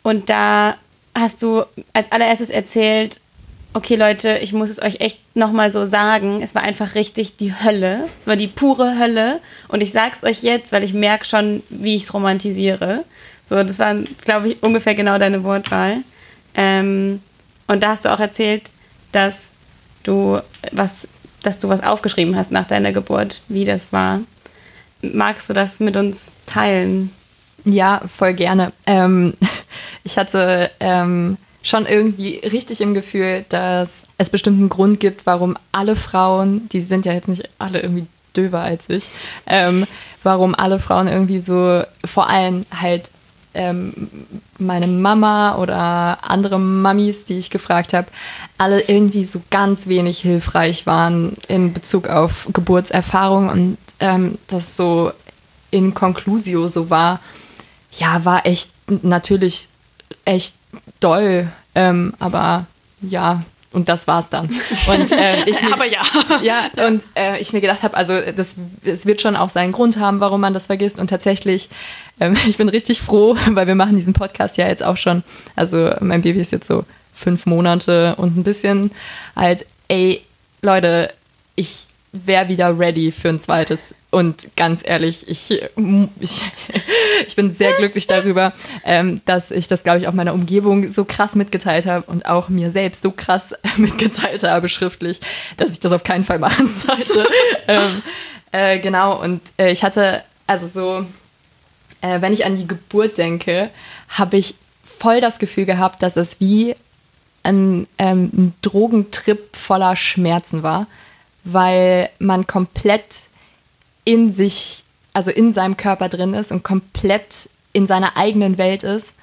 und da hast du als allererstes erzählt, okay Leute, ich muss es euch echt nochmal so sagen, es war einfach richtig die Hölle. Es war die pure Hölle. Und ich sag's euch jetzt, weil ich merke schon, wie ich es romantisiere. So, das war, glaube ich, ungefähr genau deine Wortwahl. Ähm, und da hast du auch erzählt, dass du was, dass du was aufgeschrieben hast nach deiner Geburt, wie das war. Magst du das mit uns teilen? Ja, voll gerne. Ähm, (laughs) ich hatte ähm, schon irgendwie richtig im Gefühl, dass es bestimmt einen Grund gibt, warum alle Frauen, die sind ja jetzt nicht alle irgendwie döver als ich, ähm, warum alle Frauen irgendwie so, vor allem halt ähm, meine Mama oder andere Mamis, die ich gefragt habe, alle irgendwie so ganz wenig hilfreich waren in Bezug auf Geburtserfahrung und ähm, das so in Conclusio so war, ja, war echt natürlich echt doll, ähm, aber ja, und das war's dann. Und äh, (laughs) ich mir, Aber ja. ja, und äh, ich mir gedacht habe, also das, es wird schon auch seinen Grund haben, warum man das vergisst. Und tatsächlich, ähm, (laughs) ich bin richtig froh, weil wir machen diesen Podcast ja jetzt auch schon. Also mein Baby ist jetzt so fünf Monate und ein bisschen halt, ey, Leute, ich wäre wieder ready für ein zweites. Und ganz ehrlich, ich, ich, ich bin sehr glücklich darüber, ähm, dass ich das, glaube ich, auch meiner Umgebung so krass mitgeteilt habe und auch mir selbst so krass (laughs) mitgeteilt habe schriftlich, dass ich das auf keinen Fall machen sollte. (laughs) ähm, äh, genau, und äh, ich hatte, also so, äh, wenn ich an die Geburt denke, habe ich voll das Gefühl gehabt, dass es wie ein, ähm, ein Drogentrip voller Schmerzen war, weil man komplett in sich, also in seinem Körper drin ist und komplett in seiner eigenen Welt ist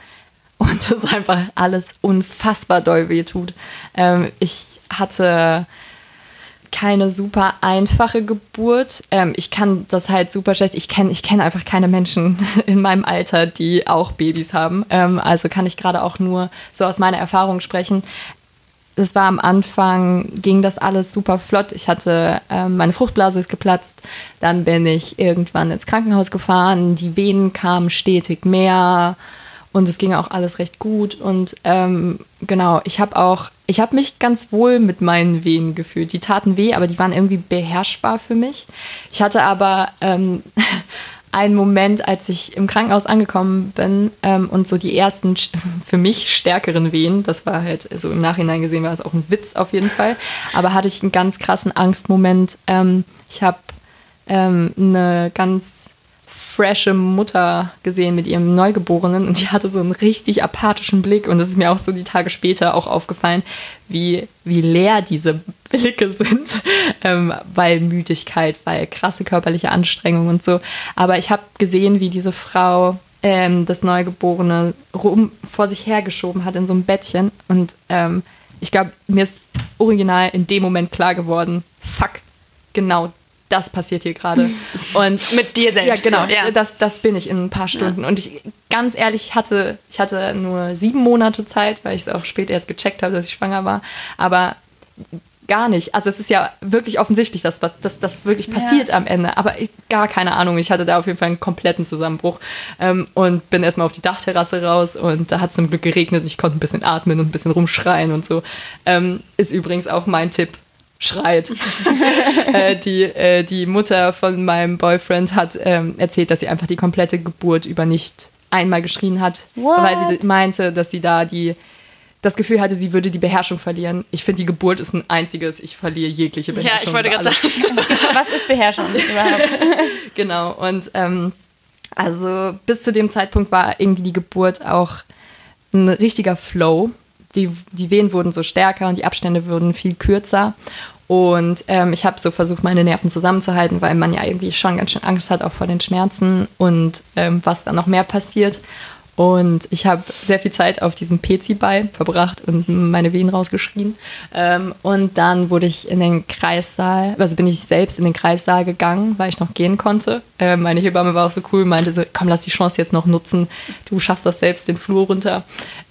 und (laughs) das einfach alles unfassbar doll wehtut. Ähm, ich hatte keine super einfache Geburt. Ähm, ich kann das halt super schlecht. Ich kenne ich kenn einfach keine Menschen (laughs) in meinem Alter, die auch Babys haben. Ähm, also kann ich gerade auch nur so aus meiner Erfahrung sprechen. Das war am Anfang, ging das alles super flott. Ich hatte, ähm, meine Fruchtblase ist geplatzt. Dann bin ich irgendwann ins Krankenhaus gefahren. Die Venen kamen stetig mehr und es ging auch alles recht gut. Und ähm, genau, ich habe auch, ich habe mich ganz wohl mit meinen Wehen gefühlt. Die taten weh, aber die waren irgendwie beherrschbar für mich. Ich hatte aber ähm, (laughs) einen Moment, als ich im Krankenhaus angekommen bin ähm, und so die ersten (laughs) für mich stärkeren Wehen, das war halt so im Nachhinein gesehen, war es auch ein Witz auf jeden Fall, aber hatte ich einen ganz krassen Angstmoment. Ähm, ich habe ähm, eine ganz frische Mutter gesehen mit ihrem Neugeborenen und die hatte so einen richtig apathischen Blick und das ist mir auch so die Tage später auch aufgefallen, wie, wie leer diese Blicke sind, (laughs) ähm, weil Müdigkeit, weil krasse körperliche Anstrengung und so. Aber ich habe gesehen, wie diese Frau ähm, das Neugeborene rum vor sich hergeschoben hat in so einem Bettchen und ähm, ich glaube, mir ist original in dem Moment klar geworden, fuck, genau das passiert hier gerade. Und Mit dir selbst, Ja, genau. ja. Das, das bin ich in ein paar Stunden. Und ich, ganz ehrlich, ich hatte, ich hatte nur sieben Monate Zeit, weil ich es auch spät erst gecheckt habe, dass ich schwanger war. Aber gar nicht. Also es ist ja wirklich offensichtlich, dass was, dass das wirklich passiert am Ende. Aber ich, gar keine Ahnung. Ich hatte da auf jeden Fall einen kompletten Zusammenbruch ähm, und bin erstmal auf die Dachterrasse raus und da hat es zum Glück geregnet und ich konnte ein bisschen atmen und ein bisschen rumschreien und so. Ähm, ist übrigens auch mein Tipp. Schreit. (laughs) äh, die, äh, die Mutter von meinem Boyfriend hat ähm, erzählt, dass sie einfach die komplette Geburt über nicht einmal geschrien hat, weil sie meinte, dass sie da die das Gefühl hatte, sie würde die Beherrschung verlieren. Ich finde, die Geburt ist ein einziges, ich verliere jegliche Ja, Beherrschung. ich wollte gerade sagen. (laughs) Was ist Beherrschung überhaupt? (laughs) Genau. Und ähm, also bis zu dem Zeitpunkt war irgendwie die Geburt auch ein richtiger Flow. Die, die Wehen wurden so stärker und die Abstände wurden viel kürzer. Und ähm, ich habe so versucht, meine Nerven zusammenzuhalten, weil man ja irgendwie schon ganz schön Angst hat, auch vor den Schmerzen und ähm, was dann noch mehr passiert. Und ich habe sehr viel Zeit auf diesem PC-Ball verbracht und meine Wehen rausgeschrien. Ähm, und dann wurde ich in den Kreissaal, also bin ich selbst in den Kreissaal gegangen, weil ich noch gehen konnte. Ähm, meine Hebamme war auch so cool, meinte so, komm, lass die Chance jetzt noch nutzen. Du schaffst das selbst den Flur runter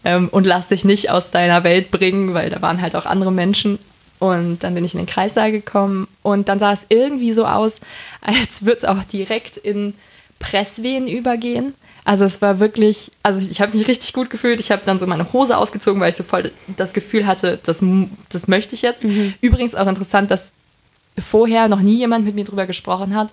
ähm, und lass dich nicht aus deiner Welt bringen, weil da waren halt auch andere Menschen. Und dann bin ich in den Kreissaal gekommen und dann sah es irgendwie so aus, (laughs) als würde es auch direkt in Presswehen übergehen. Also es war wirklich, also ich habe mich richtig gut gefühlt. Ich habe dann so meine Hose ausgezogen, weil ich so voll das Gefühl hatte, das, das möchte ich jetzt. Mhm. Übrigens auch interessant, dass vorher noch nie jemand mit mir drüber gesprochen hat.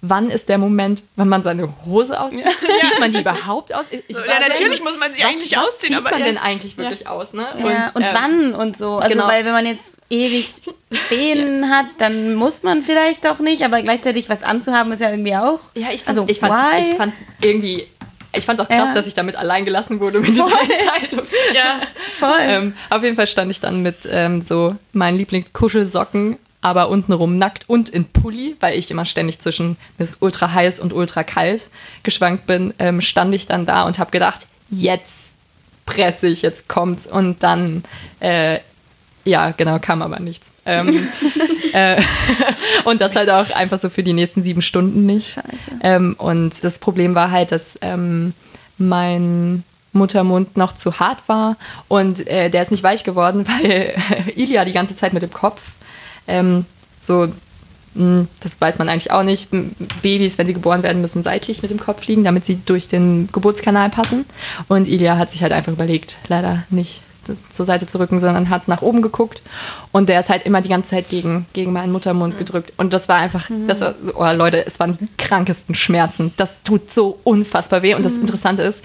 Wann ist der Moment, wenn man seine Hose auszieht? Ja. Zieht man die überhaupt aus? Ich so, ja, natürlich muss man sie eigentlich was ausziehen. Was aber man ja. denn eigentlich wirklich ja. aus? Ne? Ja. Und, und ähm, wann und so. Also, genau. weil wenn man jetzt ewig (laughs) Venen hat, dann muss man vielleicht auch nicht, aber gleichzeitig was anzuhaben ist ja irgendwie auch. Ja, ich fand es also, irgendwie ich fand es auch krass, ja. dass ich damit allein gelassen wurde mit dieser Entscheidung. Ja, voll. (laughs) Ähm, auf jeden Fall stand ich dann mit ähm, so meinen Lieblingskuschelsocken, aber untenrum nackt und in Pulli, weil ich immer ständig zwischen ultra heiß und ultra kalt geschwankt bin, ähm, stand ich dann da und habe gedacht, jetzt presse ich, jetzt kommt's. Und dann, äh, ja, genau, kam aber nichts. Ähm, (laughs) äh, (laughs) und das halt auch einfach so für die nächsten sieben Stunden nicht. Scheiße. Ähm, und das Problem war halt, dass ähm, mein Muttermund noch zu hart war und äh, der ist nicht weich geworden, (laughs) weil Ilia die ganze Zeit mit dem Kopf ähm, so hm, das weiß man eigentlich auch nicht. Babys, wenn sie geboren werden, müssen seitlich mit dem Kopf liegen, damit sie durch den Geburtskanal passen. Und Ilia hat sich halt einfach überlegt, leider nicht zur Seite zu rücken, sondern hat nach oben geguckt. Und der ist halt immer die ganze Zeit gegen, gegen meinen Muttermund gedrückt. Und das war einfach, mhm. das war, oh Leute, es waren die krankesten Schmerzen. Das tut so unfassbar weh. Und das mhm. Interessante ist,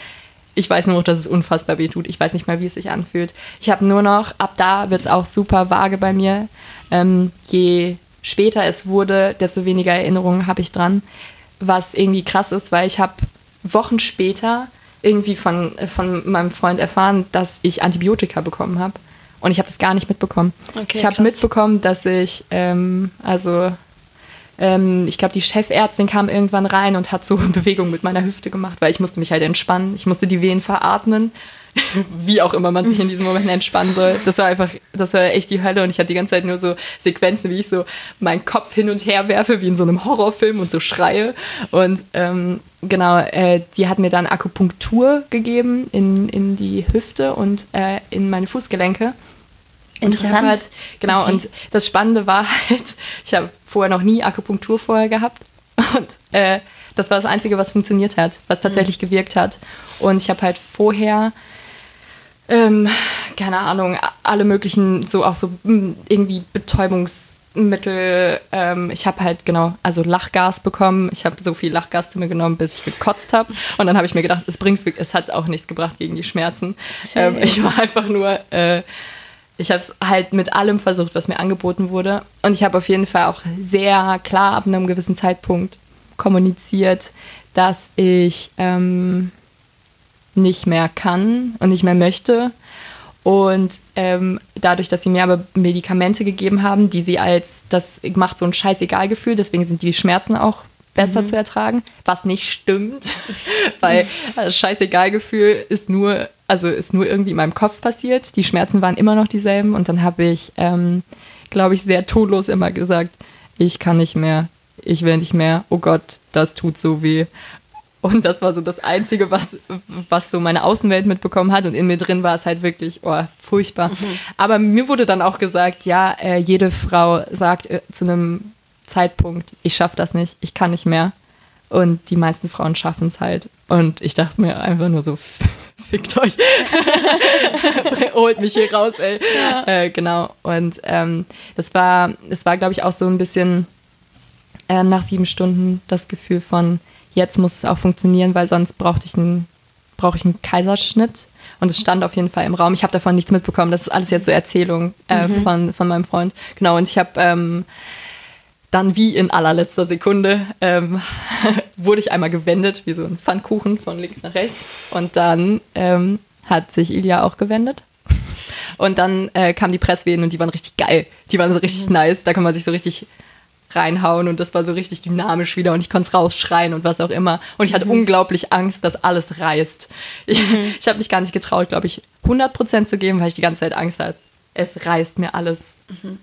ich weiß nur noch, dass es unfassbar weh tut. Ich weiß nicht mal, wie es sich anfühlt. Ich habe nur noch, ab da wird es auch super vage bei mir. Ähm, je später es wurde, desto weniger Erinnerungen habe ich dran. Was irgendwie krass ist, weil ich habe Wochen später irgendwie von, von meinem Freund erfahren, dass ich Antibiotika bekommen habe. Und ich habe das gar nicht mitbekommen. Okay, ich habe mitbekommen, dass ich, ähm, also ähm, ich glaube, die Chefärztin kam irgendwann rein und hat so (laughs) Bewegungen mit meiner Hüfte gemacht, weil ich musste mich halt entspannen. Ich musste die Wehen veratmen. Wie auch immer man sich in diesem Moment entspannen soll. Das war einfach, das war echt die Hölle und ich hatte die ganze Zeit nur so Sequenzen, wie ich so meinen Kopf hin und her werfe, wie in so einem Horrorfilm und so schreie. Und ähm, genau, äh, die hat mir dann Akupunktur gegeben in, in die Hüfte und äh, in meine Fußgelenke. Interessant. Halt, genau, okay. und das Spannende war halt, ich habe vorher noch nie Akupunktur vorher gehabt und äh, das war das Einzige, was funktioniert hat, was tatsächlich mhm. gewirkt hat. Und ich habe halt vorher ähm, keine Ahnung, alle möglichen, so auch so hm, irgendwie Betäubungsmittel. Ähm, ich habe halt genau, also Lachgas bekommen. Ich habe so viel Lachgas zu mir genommen, bis ich gekotzt habe. Und dann habe ich mir gedacht, es bringt, es hat auch nichts gebracht gegen die Schmerzen. Ähm, ich war einfach nur, äh, ich habe es halt mit allem versucht, was mir angeboten wurde. Und ich habe auf jeden Fall auch sehr klar ab einem gewissen Zeitpunkt kommuniziert, dass ich ähm, nicht mehr kann und nicht mehr möchte. Und ähm, dadurch, dass sie mir aber Medikamente gegeben haben, die sie als, das macht so ein Scheißegal-Gefühl, deswegen sind die Schmerzen auch besser mhm. zu ertragen, was nicht stimmt, (laughs) weil das Scheißegal-Gefühl ist nur, also ist nur irgendwie in meinem Kopf passiert. Die Schmerzen waren immer noch dieselben und dann habe ich, ähm, glaube ich, sehr todlos immer gesagt, ich kann nicht mehr, ich will nicht mehr, oh Gott, das tut so weh. Und das war so das Einzige, was, was so meine Außenwelt mitbekommen hat. Und in mir drin war es halt wirklich, oh, furchtbar. Mhm. Aber mir wurde dann auch gesagt, ja, äh, jede Frau sagt äh, zu einem Zeitpunkt, ich schaffe das nicht, ich kann nicht mehr. Und die meisten Frauen schaffen es halt. Und ich dachte mir einfach nur so, (laughs) fickt euch. (laughs) Holt mich hier raus, ey. Ja. Äh, genau. Und ähm, das war, das war, glaube ich, auch so ein bisschen ähm, nach sieben Stunden das Gefühl von, jetzt muss es auch funktionieren, weil sonst brauchte ich einen, brauche ich einen Kaiserschnitt. Und es stand auf jeden Fall im Raum. Ich habe davon nichts mitbekommen. Das ist alles jetzt so Erzählung äh, mhm. von, von meinem Freund. Genau, und ich habe ähm, dann wie in allerletzter Sekunde ähm, (laughs) wurde ich einmal gewendet, wie so ein Pfannkuchen von links nach rechts. Und dann ähm, hat sich Ilja auch gewendet. Und dann äh, kamen die Presswehen und die waren richtig geil. Die waren so richtig nice. Da kann man sich so richtig reinhauen und das war so richtig dynamisch wieder und ich konnte es rausschreien und was auch immer. Und ich hatte unglaublich Angst, dass alles reißt. (laughs) Ich, ich habe mich gar nicht getraut, glaube ich, 100% zu geben, weil ich die ganze Zeit Angst hatte. Es reißt mir alles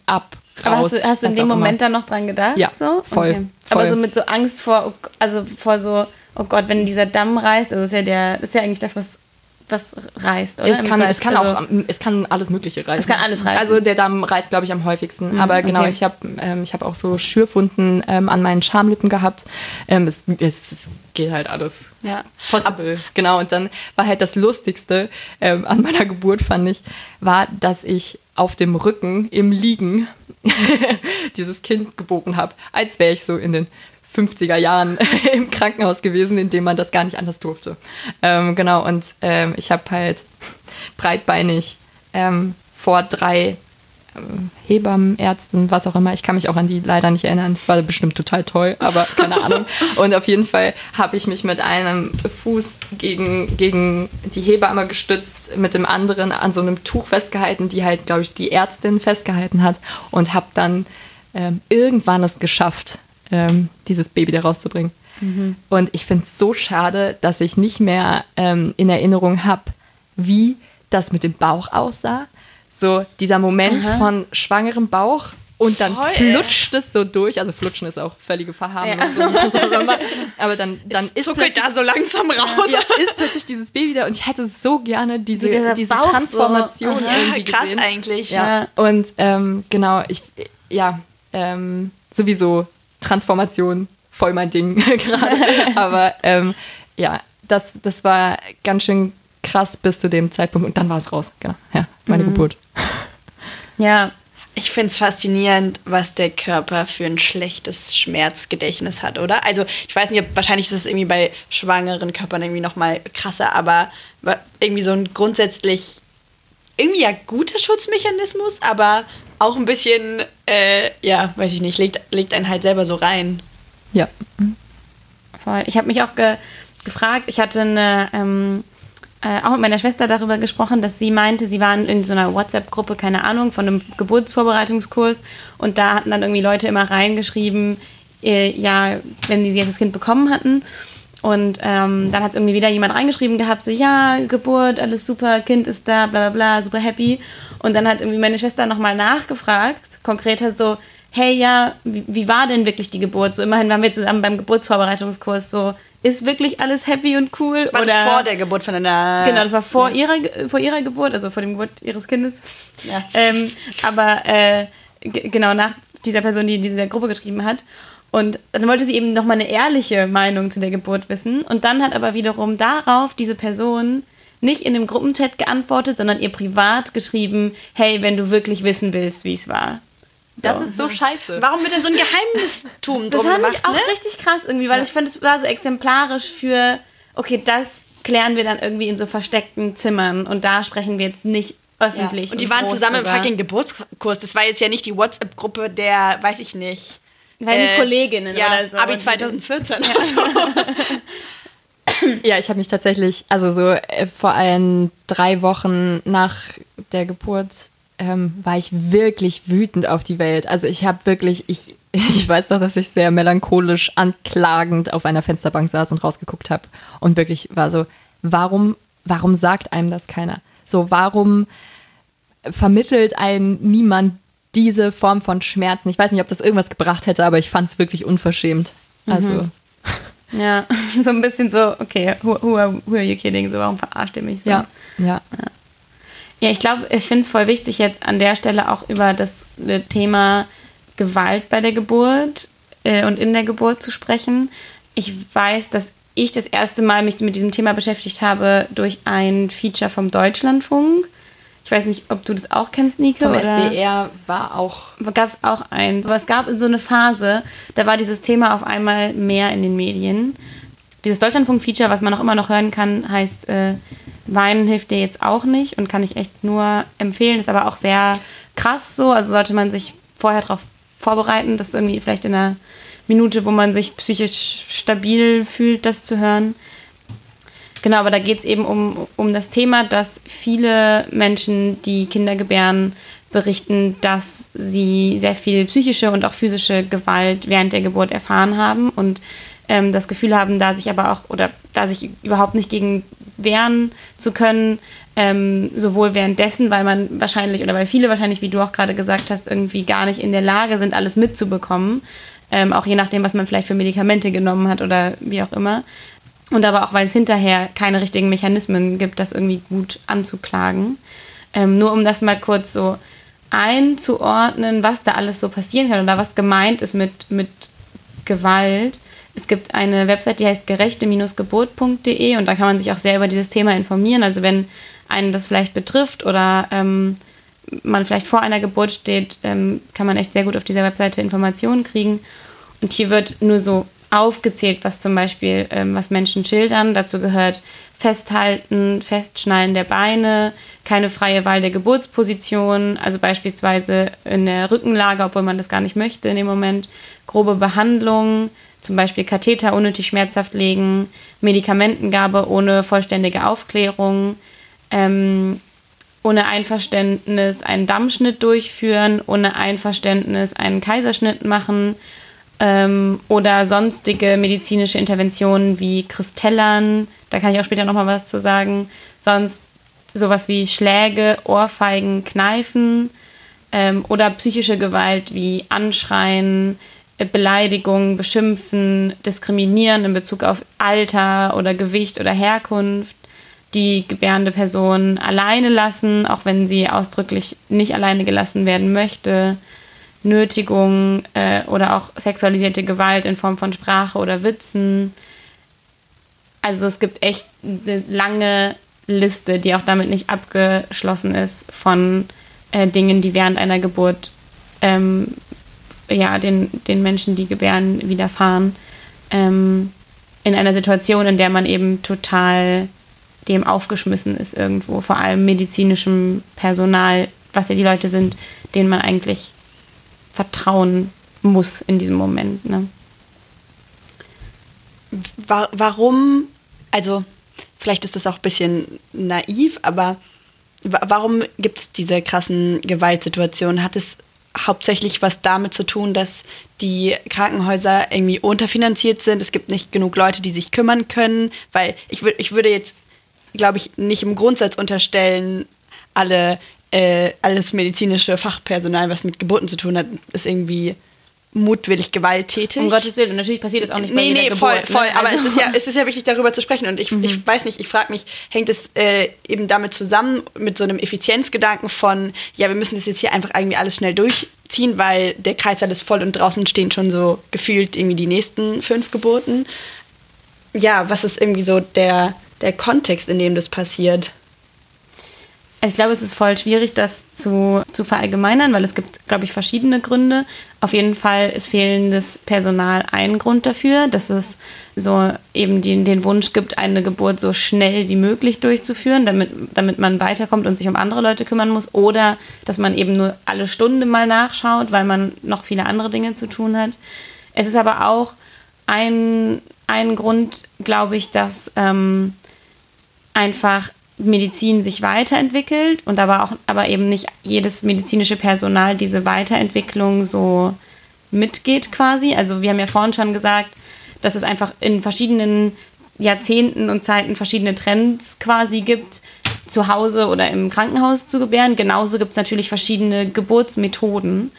ab. Aber raus, hast du, hast du in dem. Moment dann noch dran gedacht? Ja, so? voll, Okay. Aber voll. so mit so Angst vor, oh also vor so, oh Gott, wenn dieser Damm reißt, also ist ja der, das ist ja eigentlich das, was, was reißt, oder? Es kann, es, kann also, auch, es kann alles Mögliche reißen. Es kann alles reißen. Also der Damm reißt, glaube ich, am häufigsten. Aber genau, okay. ich habe ähm, ich hab auch so Schürfwunden ähm, an meinen Schamlippen gehabt. Ähm, es, es, es geht halt alles. Ja. Possible. Genau, und dann war halt das Lustigste ähm, an meiner Geburt, fand ich, war, dass ich auf dem Rücken im Liegen (laughs) dieses Kind geboren habe, als wäre ich so in den 50er Jahren (laughs) im Krankenhaus gewesen, in dem man das gar nicht anders durfte. Ähm, genau, und ähm, ich habe halt breitbeinig ähm, vor drei ähm, Hebammen, Ärzten, was auch immer. Ich kann mich auch an die leider nicht erinnern. War bestimmt total toll, aber keine (laughs) Ahnung. Und auf jeden Fall habe ich mich mit einem Fuß gegen, gegen die Hebamme gestützt, mit dem anderen an so einem Tuch festgehalten, die halt, glaube ich, die Ärztin festgehalten hat und habe dann ähm, irgendwann es geschafft, ähm, dieses Baby da rauszubringen. Und ich finde es so schade, dass ich nicht mehr ähm, in Erinnerung habe, wie das mit dem Bauch aussah. So dieser Moment von schwangerem Bauch und dann Voll, ey. flutscht es so durch. Also flutschen ist auch völlige was auch immer. Aber dann, dann ist Zuckelt da so langsam raus. ja, ist plötzlich dieses Baby da und ich hätte so gerne diese, diese Bauch so- Transformation Aha. irgendwie krass gesehen. eigentlich. Ja. Und ähm, genau, ich, ja, ähm, sowieso Transformation, voll mein Ding (laughs) gerade. Aber ähm, ja, das, das war ganz schön krass bis zu dem Zeitpunkt und dann war es raus. Genau, ja, meine Geburt. (laughs) ja, Ich finde es faszinierend, was der Körper für ein schlechtes Schmerzgedächtnis hat, oder? Also ich weiß nicht, wahrscheinlich ist es irgendwie bei schwangeren Körpern irgendwie noch mal krasser, aber irgendwie so ein grundsätzlich irgendwie ja guter Schutzmechanismus, aber auch ein bisschen, äh, ja, weiß ich nicht, legt, legt einen halt selber so rein. Ja. voll. Ich habe mich auch ge gefragt, ich hatte eine, ähm, äh, auch mit meiner Schwester darüber gesprochen, dass sie meinte, sie waren in so einer WhatsApp-Gruppe, keine Ahnung, von einem Geburtsvorbereitungskurs und da hatten dann irgendwie Leute immer reingeschrieben, äh, ja, wenn sie jetzt das Kind bekommen hatten. Und ähm, dann hat irgendwie wieder jemand reingeschrieben gehabt, so, ja, Geburt, alles super, Kind ist da, bla bla bla, super happy. Und dann hat irgendwie meine Schwester nochmal nachgefragt, konkreter so, hey, ja, wie, wie war denn wirklich die Geburt? So, immerhin waren wir zusammen beim Geburtsvorbereitungskurs, so, ist wirklich alles happy und cool? War oder vor der Geburt von einer... Genau, das war vor, ihrer, Ge- vor ihrer Geburt, also vor dem Geburt ihres Kindes. Ähm, aber äh, genau nach dieser Person, die in dieser Gruppe geschrieben hat. Und dann wollte sie eben nochmal eine ehrliche Meinung zu der Geburt wissen. Und dann hat aber wiederum darauf diese Person nicht in dem Gruppenchat geantwortet, sondern ihr privat geschrieben, hey, wenn du wirklich wissen willst, wie es war. Das ist so scheiße. Warum wird da so ein Geheimnistum Das fand gemacht, ich auch ne? richtig krass irgendwie, weil ich fand, es war so exemplarisch für, okay, das klären wir dann irgendwie in so versteckten Zimmern und da sprechen wir jetzt nicht öffentlich. Und die waren zusammen im drüber. fucking Geburtskurs. Das war jetzt ja nicht die WhatsApp-Gruppe der, weiß ich nicht. Weil nicht äh, Kolleginnen ja, oder so. Abi Und die- 2014 oder so. Ja, ich habe mich tatsächlich, also so äh, vor allem drei Wochen nach der Geburt ähm, war ich wirklich wütend auf die Welt. Also ich habe wirklich, ich, (laughs) ich weiß noch, dass ich sehr melancholisch anklagend auf einer Fensterbank saß und rausgeguckt habe und wirklich war so, warum, warum sagt einem das keiner? So, warum vermittelt einem niemand diese Form von Schmerzen? Ich weiß nicht, ob das irgendwas gebracht hätte, aber ich fand es wirklich unverschämt. Also, (laughs) Ja, (laughs) so ein bisschen so, okay, who, who, are, who are you kidding? So, warum verarscht ihr mich so? ja, ja. Ja, ich glaube, ich finde es voll wichtig, jetzt an der Stelle auch über das äh, Thema Gewalt bei der Geburt äh, und in der Geburt zu sprechen. Ich weiß, dass ich das erste Mal mich mit diesem Thema beschäftigt habe durch ein Feature vom Deutschlandfunk. Ich weiß nicht, ob du das auch kennst, Nike. Vom oder? SWR war auch gab es auch eins. Aber es gab so eine Phase, da war dieses Thema auf einmal mehr in den Medien. Dieses Deutschlandfunk-Feature, was man auch immer noch hören kann, heißt äh, Weinen hilft dir jetzt auch nicht und kann ich echt nur empfehlen. Ist aber auch sehr krass so. Also sollte man sich vorher darauf vorbereiten, das irgendwie vielleicht in einer Minute, wo man sich psychisch stabil fühlt, das zu hören. Genau, aber da geht es eben um, um das Thema, dass viele Menschen, die Kinder gebären, berichten, dass sie sehr viel psychische und auch physische Gewalt während der Geburt erfahren haben und ähm, das Gefühl haben, da sich aber auch oder da sich überhaupt nicht gegen wehren zu können, ähm, sowohl währenddessen, weil man wahrscheinlich oder weil viele wahrscheinlich, wie du auch gerade gesagt hast, irgendwie gar nicht in der Lage sind, alles mitzubekommen, ähm, auch je nachdem, was man vielleicht für Medikamente genommen hat oder wie auch immer. Und aber auch, weil es hinterher keine richtigen Mechanismen gibt, das irgendwie gut anzuklagen. Ähm, nur um das mal kurz so einzuordnen, was da alles so passieren kann oder was gemeint ist mit, mit Gewalt. Es gibt eine Website, die heißt gerechte-geburt.de und da kann man sich auch sehr über dieses Thema informieren. Also wenn einen das vielleicht betrifft oder ähm, man vielleicht vor einer Geburt steht, ähm, kann man echt sehr gut auf dieser Webseite Informationen kriegen. Und hier wird nur so aufgezählt, was zum Beispiel, ähm, was Menschen schildern. Dazu gehört Festhalten, Festschnallen der Beine, keine freie Wahl der Geburtsposition, also beispielsweise in der Rückenlage, obwohl man das gar nicht möchte in dem Moment, grobe Behandlung, zum Beispiel Katheter unnötig schmerzhaft legen, Medikamentengabe ohne vollständige Aufklärung, ähm, ohne Einverständnis einen Dammschnitt durchführen, ohne Einverständnis einen Kaiserschnitt machen ähm, oder sonstige medizinische Interventionen wie Kristellern, da kann ich auch später nochmal was zu sagen, sonst sowas wie Schläge, Ohrfeigen, Kneifen ähm, oder psychische Gewalt wie Anschreien, äh, Beleidigung, Beschimpfen, Diskriminieren in Bezug auf Alter oder Gewicht oder Herkunft, die gebärende Person alleine lassen, auch wenn sie ausdrücklich nicht alleine gelassen werden möchte, Nötigung äh, oder auch sexualisierte Gewalt in Form von Sprache oder Witzen. Also es gibt echt eine lange Liste, die auch damit nicht abgeschlossen ist von äh, Dingen, die während einer Geburt ähm, ja, den, den Menschen, die gebären, widerfahren. Ähm, in einer Situation, in der man eben total dem aufgeschmissen ist irgendwo, vor allem medizinischem Personal, was ja die Leute sind, denen man eigentlich vertrauen muss in diesem Moment. Ne? Warum, also vielleicht ist das auch ein bisschen naiv, aber warum gibt es diese krassen Gewaltsituationen? Hat es hauptsächlich was damit zu tun, dass die Krankenhäuser irgendwie unterfinanziert sind. Es gibt nicht genug Leute, die sich kümmern können, weil ich, ich würde jetzt, glaube ich, nicht im Grundsatz unterstellen, alle äh, alles medizinische Fachpersonal, was mit Geburten zu tun hat, ist irgendwie mutwillig gewalttätig. Um Gottes Willen. Und natürlich passiert das auch nicht bei nee, jeder nee, Geburt. voll, voll. Ne? Aber also. es ist, ja, es ist ja wichtig, darüber zu sprechen. Und ich, mhm. ich weiß nicht, ich frage mich, hängt es äh, eben damit zusammen, mit so einem Effizienzgedanken von, ja, wir müssen das jetzt hier einfach irgendwie alles schnell durchziehen, weil der Kreißsaal ist voll und draußen stehen schon so gefühlt irgendwie die nächsten fünf Geburten. Ja, was ist irgendwie so der, der Kontext, in dem das passiert? Ich glaube, es ist voll schwierig, das zu, zu verallgemeinern, weil es gibt, glaube ich, verschiedene Gründe. Auf jeden Fall ist fehlendes Personal ein Grund dafür, dass es so eben den, den Wunsch gibt, eine Geburt so schnell wie möglich durchzuführen, damit, damit man weiterkommt und sich um andere Leute kümmern muss. Oder dass man eben nur alle Stunde mal nachschaut, weil man noch viele andere Dinge zu tun hat. Es ist aber auch ein, ein Grund, glaube ich, dass ähm, einfach Medizin sich weiterentwickelt und aber auch aber eben nicht jedes medizinische Personal diese Weiterentwicklung so mitgeht quasi. Also wir haben ja vorhin schon gesagt, dass es einfach in verschiedenen Jahrzehnten und Zeiten verschiedene Trends quasi gibt, zu Hause oder im Krankenhaus zu gebären. Genauso gibt es natürlich verschiedene Geburtsmethoden.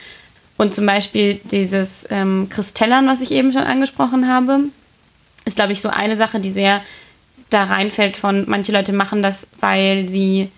Und zum Beispiel dieses ähm, Kristellern, was ich eben schon angesprochen habe, ist, glaube ich, so eine Sache, die sehr da reinfällt von, manche Leute machen das, weil sie,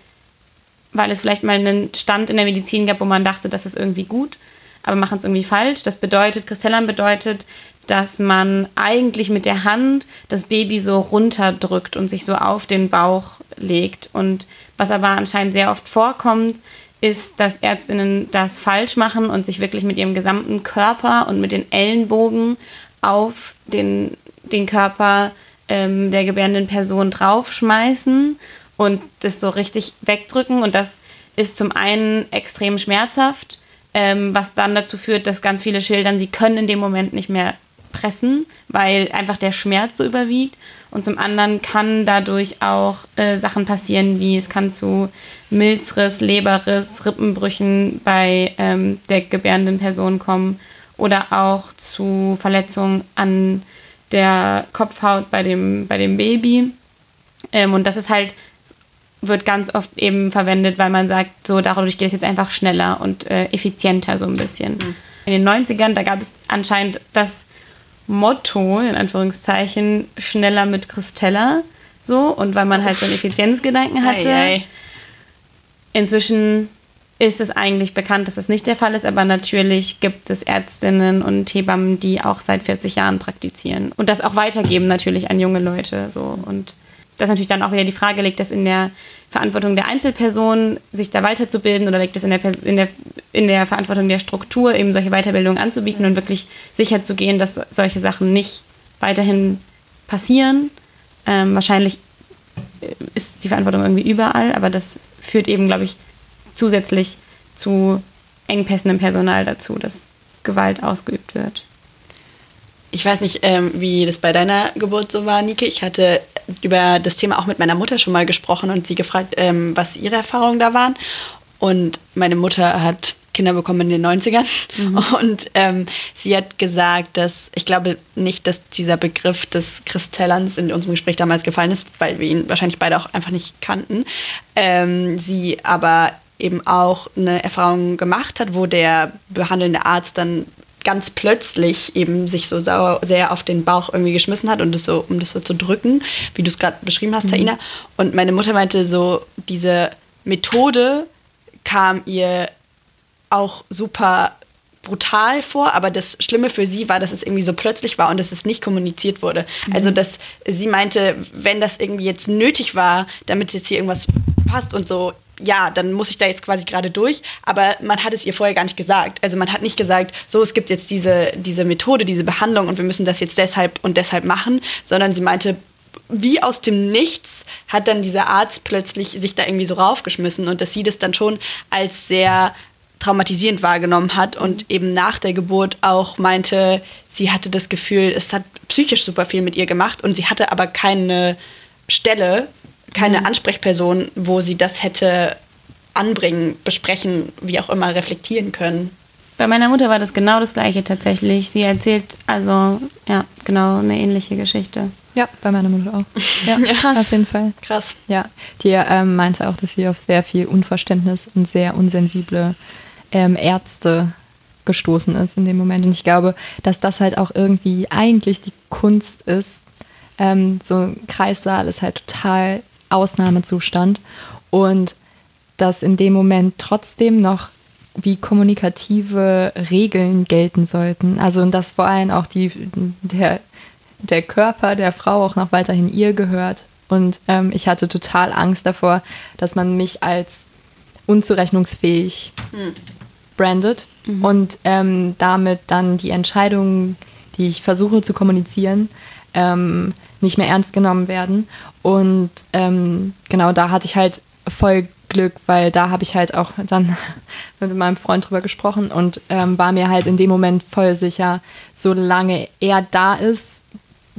weil es vielleicht mal einen Stand in der Medizin gab, wo man dachte, das ist irgendwie gut, aber machen es irgendwie falsch. Das bedeutet, Kristellern bedeutet, dass man eigentlich mit der Hand das Baby so runterdrückt und sich so auf den Bauch legt. Und was aber anscheinend sehr oft vorkommt, ist, dass Ärztinnen das falsch machen und sich wirklich mit ihrem gesamten Körper und mit den Ellenbogen auf den, den Körper ähm, der gebärenden Person draufschmeißen und das so richtig wegdrücken. Und das ist zum einen extrem schmerzhaft, ähm, was dann dazu führt, dass ganz viele schildern, sie können in dem Moment nicht mehr pressen, weil einfach der Schmerz so überwiegt. Und zum anderen kann dadurch auch äh, Sachen passieren, wie es kann zu Milzriss, Leberriss, Rippenbrüchen bei ähm, der gebärenden Person kommen oder auch zu Verletzungen an der Kopfhaut bei dem, bei dem Baby. Ähm, und das ist halt, wird ganz oft eben verwendet, weil man sagt, so dadurch geht es jetzt einfach schneller und äh, effizienter so ein bisschen. Mhm. In den 90ern, da gab es anscheinend das Motto, in Anführungszeichen, schneller mit Christella. So, und weil man halt so einen Effizienzgedanken hatte. Ei, ei. Inzwischen ist es eigentlich bekannt, dass das nicht der Fall ist, aber natürlich gibt es Ärztinnen und Hebammen, die auch seit 40 Jahren praktizieren und das auch weitergeben natürlich an junge Leute. So. Und das natürlich dann auch wieder die Frage, liegt das in der Verantwortung der Einzelperson, sich da weiterzubilden oder liegt das in der, in der, in der Verantwortung der Struktur, eben solche Weiterbildungen anzubieten und wirklich sicher zu gehen, dass solche Sachen nicht weiterhin passieren. Ähm, wahrscheinlich ist die Verantwortung irgendwie überall, aber das führt eben, glaube ich, zusätzlich zu Engpässen im Personal dazu, dass Gewalt ausgeübt wird. Ich weiß nicht, ähm, wie das bei deiner Geburt so war, Nike. Ich hatte über das Thema auch mit meiner Mutter schon mal gesprochen und sie gefragt, ähm, was ihre Erfahrungen da waren. Und meine Mutter hat Kinder bekommen in den 90ern. Mhm. (laughs) Und ähm, sie hat gesagt, dass ich glaube nicht, dass dieser Begriff des Kristellans in unserem Gespräch damals gefallen ist, weil wir ihn wahrscheinlich beide auch einfach nicht kannten. Ähm, sie aber eben auch eine Erfahrung gemacht hat, wo der behandelnde Arzt dann ganz plötzlich eben sich so sehr auf den Bauch irgendwie geschmissen hat und das so, um das so zu drücken, wie du es gerade beschrieben hast, mhm. Taina. Und meine Mutter meinte so, diese Methode kam ihr auch super brutal vor, aber das Schlimme für sie war, dass es irgendwie so plötzlich war und dass es nicht kommuniziert wurde. Mhm. Also, dass sie meinte, wenn das irgendwie jetzt nötig war, damit jetzt hier irgendwas passt und so, ja, dann muss ich da jetzt quasi gerade durch. Aber man hat es ihr vorher gar nicht gesagt. Also man hat nicht gesagt, so, es gibt jetzt diese, diese Methode, diese Behandlung und wir müssen das jetzt deshalb und deshalb machen, sondern sie meinte, wie aus dem Nichts hat dann dieser Arzt plötzlich sich da irgendwie so raufgeschmissen und dass sie das dann schon als sehr traumatisierend wahrgenommen hat und eben nach der Geburt auch meinte, sie hatte das Gefühl, es hat psychisch super viel mit ihr gemacht und sie hatte aber keine Stelle, keine mhm. Ansprechperson, wo sie das hätte anbringen, besprechen, wie auch immer reflektieren können. Bei meiner Mutter war das genau das gleiche tatsächlich. Sie erzählt also ja genau eine ähnliche Geschichte. Ja, bei meiner Mutter auch. (laughs) Ja, ja krass. Auf jeden Fall. Krass. Ja, die ähm, meinte auch, dass sie auf sehr viel Unverständnis und sehr unsensible ähm, Ärzte gestoßen ist in dem Moment. Und ich glaube, dass das halt auch irgendwie eigentlich die Kunst ist. Ähm, so ein Kreissaal ist halt total Ausnahmezustand und dass in dem Moment trotzdem noch wie kommunikative Regeln gelten sollten. Also und dass vor allem auch die, der, der Körper der Frau auch noch weiterhin ihr gehört. Und ähm, ich hatte total Angst davor, dass man mich als unzurechnungsfähig hm. brandet mhm. und ähm, damit dann die Entscheidungen, die ich versuche zu kommunizieren, ähm, nicht mehr ernst genommen werden. Und ähm, genau da hatte ich halt voll Glück, weil da habe ich halt auch dann (laughs) mit meinem Freund drüber gesprochen und ähm, war mir halt in dem Moment voll sicher, solange er da ist,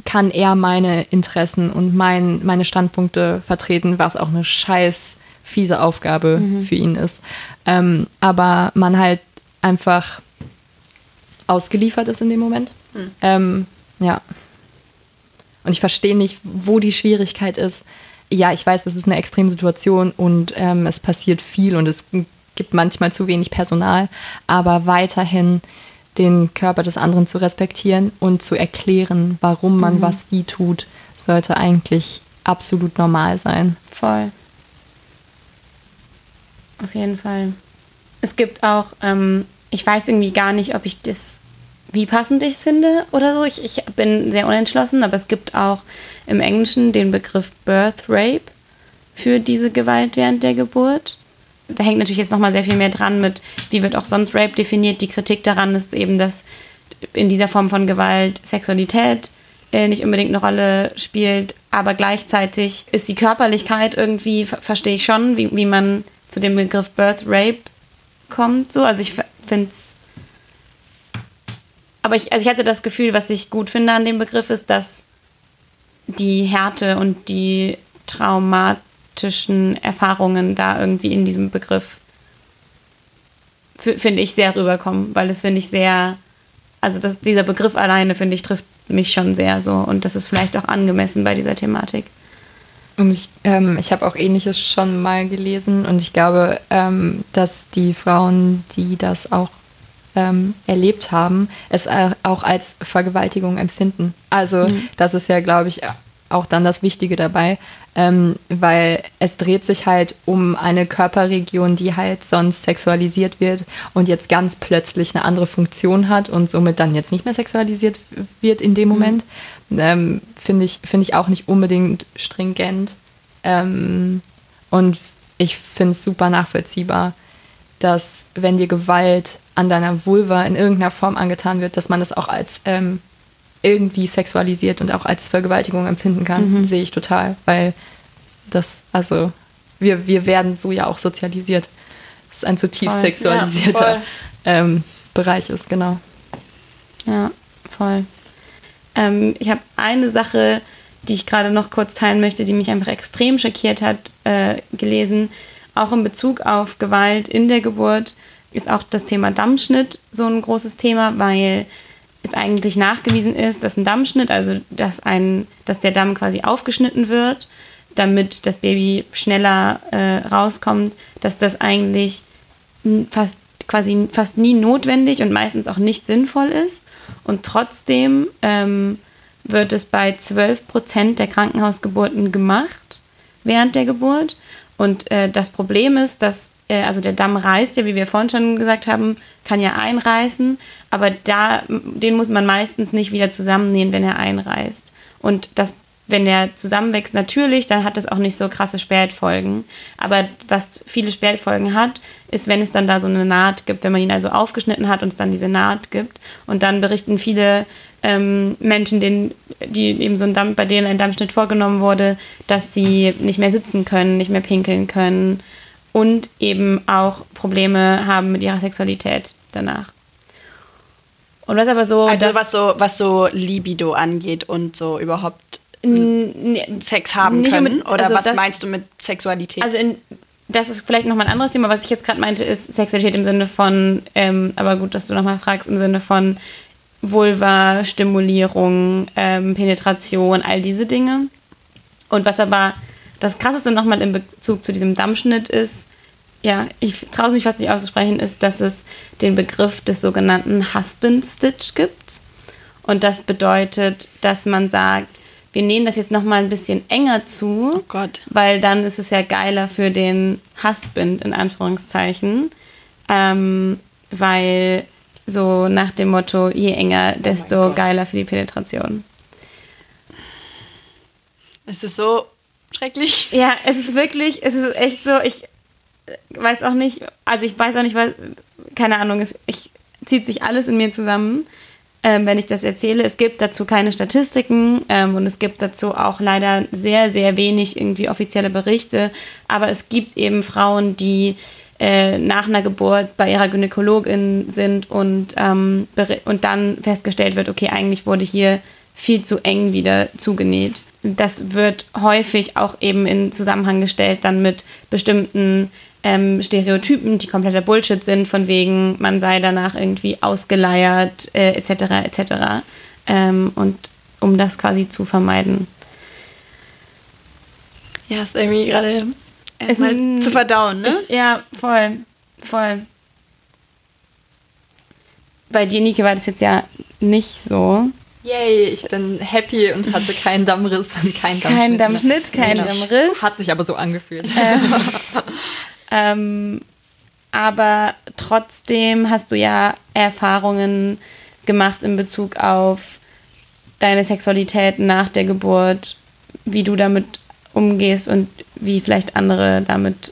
kann er meine Interessen und mein, meine Standpunkte vertreten, was auch eine scheiß fiese Aufgabe mhm. für ihn ist. Ähm, aber man halt einfach ausgeliefert ist in dem Moment. Mhm. Ähm, ja. Und ich verstehe nicht, wo die Schwierigkeit ist. Ja, ich weiß, das ist eine Extremsituation und ähm, es passiert viel und es gibt manchmal zu wenig Personal, aber weiterhin den Körper des anderen zu respektieren und zu erklären, warum man mhm. was wie tut, sollte eigentlich absolut normal sein. Voll. Auf jeden Fall. Es gibt auch, ähm, ich weiß irgendwie gar nicht, ob ich das wie passend ich es finde oder so. Ich, ich bin sehr unentschlossen, aber es gibt auch im Englischen den Begriff Birth Rape für diese Gewalt während der Geburt. Da hängt natürlich jetzt nochmal sehr viel mehr dran mit, wie wird auch sonst Rape definiert. Die Kritik daran ist eben, dass in dieser Form von Gewalt Sexualität äh, nicht unbedingt eine Rolle spielt, aber gleichzeitig ist die Körperlichkeit irgendwie, verstehe ich schon, wie, wie man zu dem Begriff Birth Rape kommt. So. Also ich finde es aber ich, also ich hatte das Gefühl, was ich gut finde an dem Begriff ist, dass die Härte und die traumatischen Erfahrungen da irgendwie in diesem Begriff, finde ich, sehr rüberkommen, weil das finde ich sehr, also das, dieser Begriff alleine, finde ich, trifft mich schon sehr so und das ist vielleicht auch angemessen bei dieser Thematik. Und ich, ähm, ich habe auch ähnliches schon mal gelesen und ich glaube, ähm, dass die Frauen, die das auch ähm, erlebt haben, es auch als Vergewaltigung empfinden. Also mhm. das ist ja, glaube ich, auch dann das Wichtige dabei, ähm, weil es dreht sich halt um eine Körperregion, die halt sonst sexualisiert wird und jetzt ganz plötzlich eine andere Funktion hat und somit dann jetzt nicht mehr sexualisiert wird in dem mhm. Moment. Ähm, Finde ich, find ich auch nicht unbedingt stringent. Ähm, und ich finde es super nachvollziehbar, dass wenn dir Gewalt an deiner Vulva in irgendeiner Form angetan wird, dass man das auch als ähm, irgendwie sexualisiert und auch als Vergewaltigung empfinden kann, mhm. sehe ich total, weil das, also wir, wir werden so ja auch sozialisiert. Das ist ein zutiefst voll. sexualisierter ja, ähm, Bereich ist, genau. Ja, voll. Ähm, ich habe eine Sache, die ich gerade noch kurz teilen möchte, die mich einfach extrem schockiert hat, äh, gelesen. Auch in Bezug auf Gewalt in der Geburt ist auch das Thema Dammschnitt so ein großes Thema, weil es eigentlich nachgewiesen ist, dass ein Dammschnitt, also dass, ein, dass der Damm quasi aufgeschnitten wird, damit das Baby schneller äh, rauskommt, dass das eigentlich fast quasi fast nie notwendig und meistens auch nicht sinnvoll ist. Und trotzdem ähm, wird es bei 12 Prozent der Krankenhausgeburten gemacht während der Geburt. Und äh, das Problem ist, dass äh, also der Damm reißt ja, wie wir vorhin schon gesagt haben, kann ja einreißen, aber da, den muss man meistens nicht wieder zusammennähen, wenn er einreißt. Und das, wenn er zusammenwächst, natürlich, dann hat das auch nicht so krasse Spätfolgen. Aber was viele Spätfolgen hat, ist, wenn es dann da so eine Naht gibt, wenn man ihn also aufgeschnitten hat und es dann diese Naht gibt. Und dann berichten viele ähm, Menschen, denen, die eben so ein Damm, bei denen ein Dammschnitt vorgenommen wurde, dass sie nicht mehr sitzen können, nicht mehr pinkeln können und eben auch Probleme haben mit ihrer Sexualität danach. Und was aber so. Also was so, was so Libido angeht und so überhaupt Sex haben können? Mit, Oder also was das, meinst du mit Sexualität? Also in, das ist vielleicht nochmal ein anderes Thema. Was ich jetzt gerade meinte, ist Sexualität im Sinne von, ähm, aber gut, dass du nochmal fragst, im Sinne von Vulva, Stimulierung, ähm, Penetration, all diese Dinge. Und was aber das Krasseste nochmal in Bezug zu diesem Dammschnitt ist, ja, ich traue mich fast nicht auszusprechen, ist, dass es den Begriff des sogenannten Husband Stitch gibt. Und das bedeutet, dass man sagt, wir nähen das jetzt nochmal ein bisschen enger zu, oh weil dann ist es ja geiler für den Husband, in Anführungszeichen. Ähm, weil so nach dem Motto, je enger, desto oh geiler für die Penetration. Es ist so schrecklich. Ja, es ist wirklich, es ist echt so, ich weiß auch nicht, also ich weiß auch nicht, weil, keine Ahnung, es ich, zieht sich alles in mir zusammen, ähm, wenn ich das erzähle. Es gibt dazu keine Statistiken ähm, und es gibt dazu auch leider sehr, sehr wenig irgendwie offizielle Berichte, aber es gibt eben Frauen, die äh, nach einer Geburt bei ihrer Gynäkologin sind und, ähm, und dann festgestellt wird, okay, eigentlich wurde hier viel zu eng wieder zugenäht. Das wird häufig auch eben in Zusammenhang gestellt dann mit bestimmten ähm, Stereotypen, die kompletter Bullshit sind, von wegen, man sei danach irgendwie ausgeleiert, äh, etc. etc. Ähm, und um das quasi zu vermeiden. Ja, ist irgendwie gerade erstmal zu verdauen, ne? Ich, ja, voll, voll. Bei dir, Nike, war das jetzt ja nicht so. Yay, ich bin happy und hatte keinen Dammriss und keinen Dammschnitt. Kein Dammschnitt, kein genau. Dammriss. Hat sich aber so angefühlt. Ähm, (laughs) ähm, aber trotzdem hast du ja Erfahrungen gemacht in Bezug auf deine Sexualität nach der Geburt, wie du damit umgehst und wie vielleicht andere damit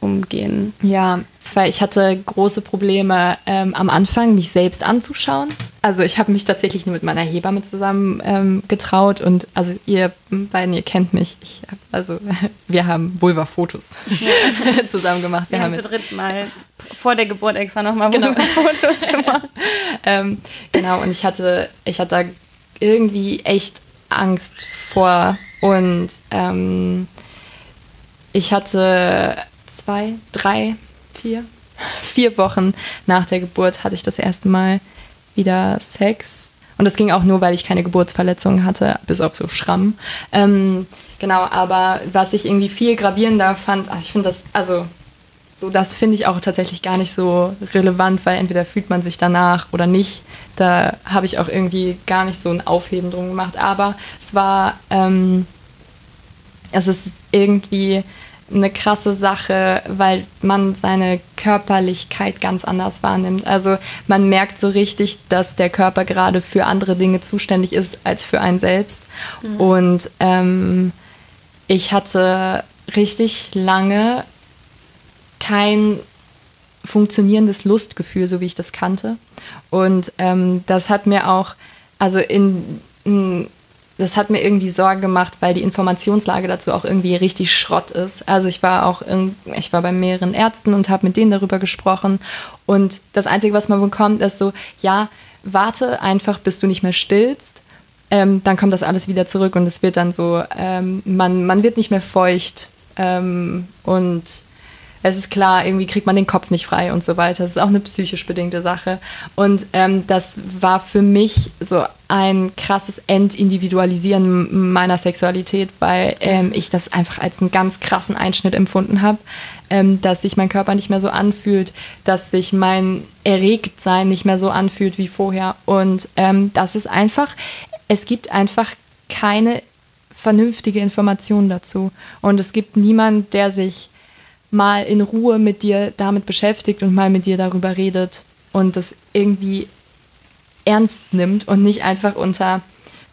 umgehen. Ja, weil ich hatte große Probleme ähm, am Anfang, mich selbst anzuschauen. Also ich habe mich tatsächlich nur mit meiner Hebamme zusammen ähm, getraut und also ihr beiden, ihr kennt mich. Ich hab, also (laughs) wir haben Vulva-Fotos ja. (laughs) zusammen gemacht. Wir, wir haben zu dritt mal vor der Geburt extra nochmal genau. Vulva-Fotos (laughs) gemacht. ähm, genau, und ich hatte, ich hatte da irgendwie echt Angst vor. Und ähm, ich hatte zwei, drei, vier, vier Wochen nach der Geburt hatte ich das erste Mal wieder Sex. Und das ging auch nur, weil ich keine Geburtsverletzungen hatte, bis auf so Schramm. Ähm, genau, aber was ich irgendwie viel gravierender fand, ach, ich finde das, also so, das finde ich auch tatsächlich gar nicht so relevant, weil entweder fühlt man sich danach oder nicht. Da habe ich auch irgendwie gar nicht so ein Aufheben drum gemacht. Aber es war, ähm, es ist irgendwie eine krasse Sache, weil man seine Körperlichkeit ganz anders wahrnimmt. Also man merkt so richtig, dass der Körper gerade für andere Dinge zuständig ist als für einen selbst. Mhm. Und ähm, ich hatte richtig lange kein funktionierendes Lustgefühl, so wie ich das kannte. Und ähm, das hat mir auch, also in, in das hat mir irgendwie Sorge gemacht, weil die Informationslage dazu auch irgendwie richtig Schrott ist. Also ich war auch in, ich war bei mehreren Ärzten und habe mit denen darüber gesprochen und das Einzige, was man bekommt, ist so, ja, warte einfach, bis du nicht mehr stillst, ähm, dann kommt das alles wieder zurück und es wird dann so, ähm, man, man wird nicht mehr feucht ähm, und es ist klar, irgendwie kriegt man den Kopf nicht frei und so weiter. Das ist auch eine psychisch bedingte Sache. Und ähm, das war für mich so ein krasses Entindividualisieren meiner Sexualität, weil ähm, ich das einfach als einen ganz krassen Einschnitt empfunden habe, ähm, dass sich mein Körper nicht mehr so anfühlt, dass sich mein Erregtsein nicht mehr so anfühlt wie vorher. Und ähm, das ist einfach, es gibt einfach keine vernünftige Information dazu. Und es gibt niemanden, der sich mal in Ruhe mit dir damit beschäftigt und mal mit dir darüber redet und das irgendwie ernst nimmt und nicht einfach unter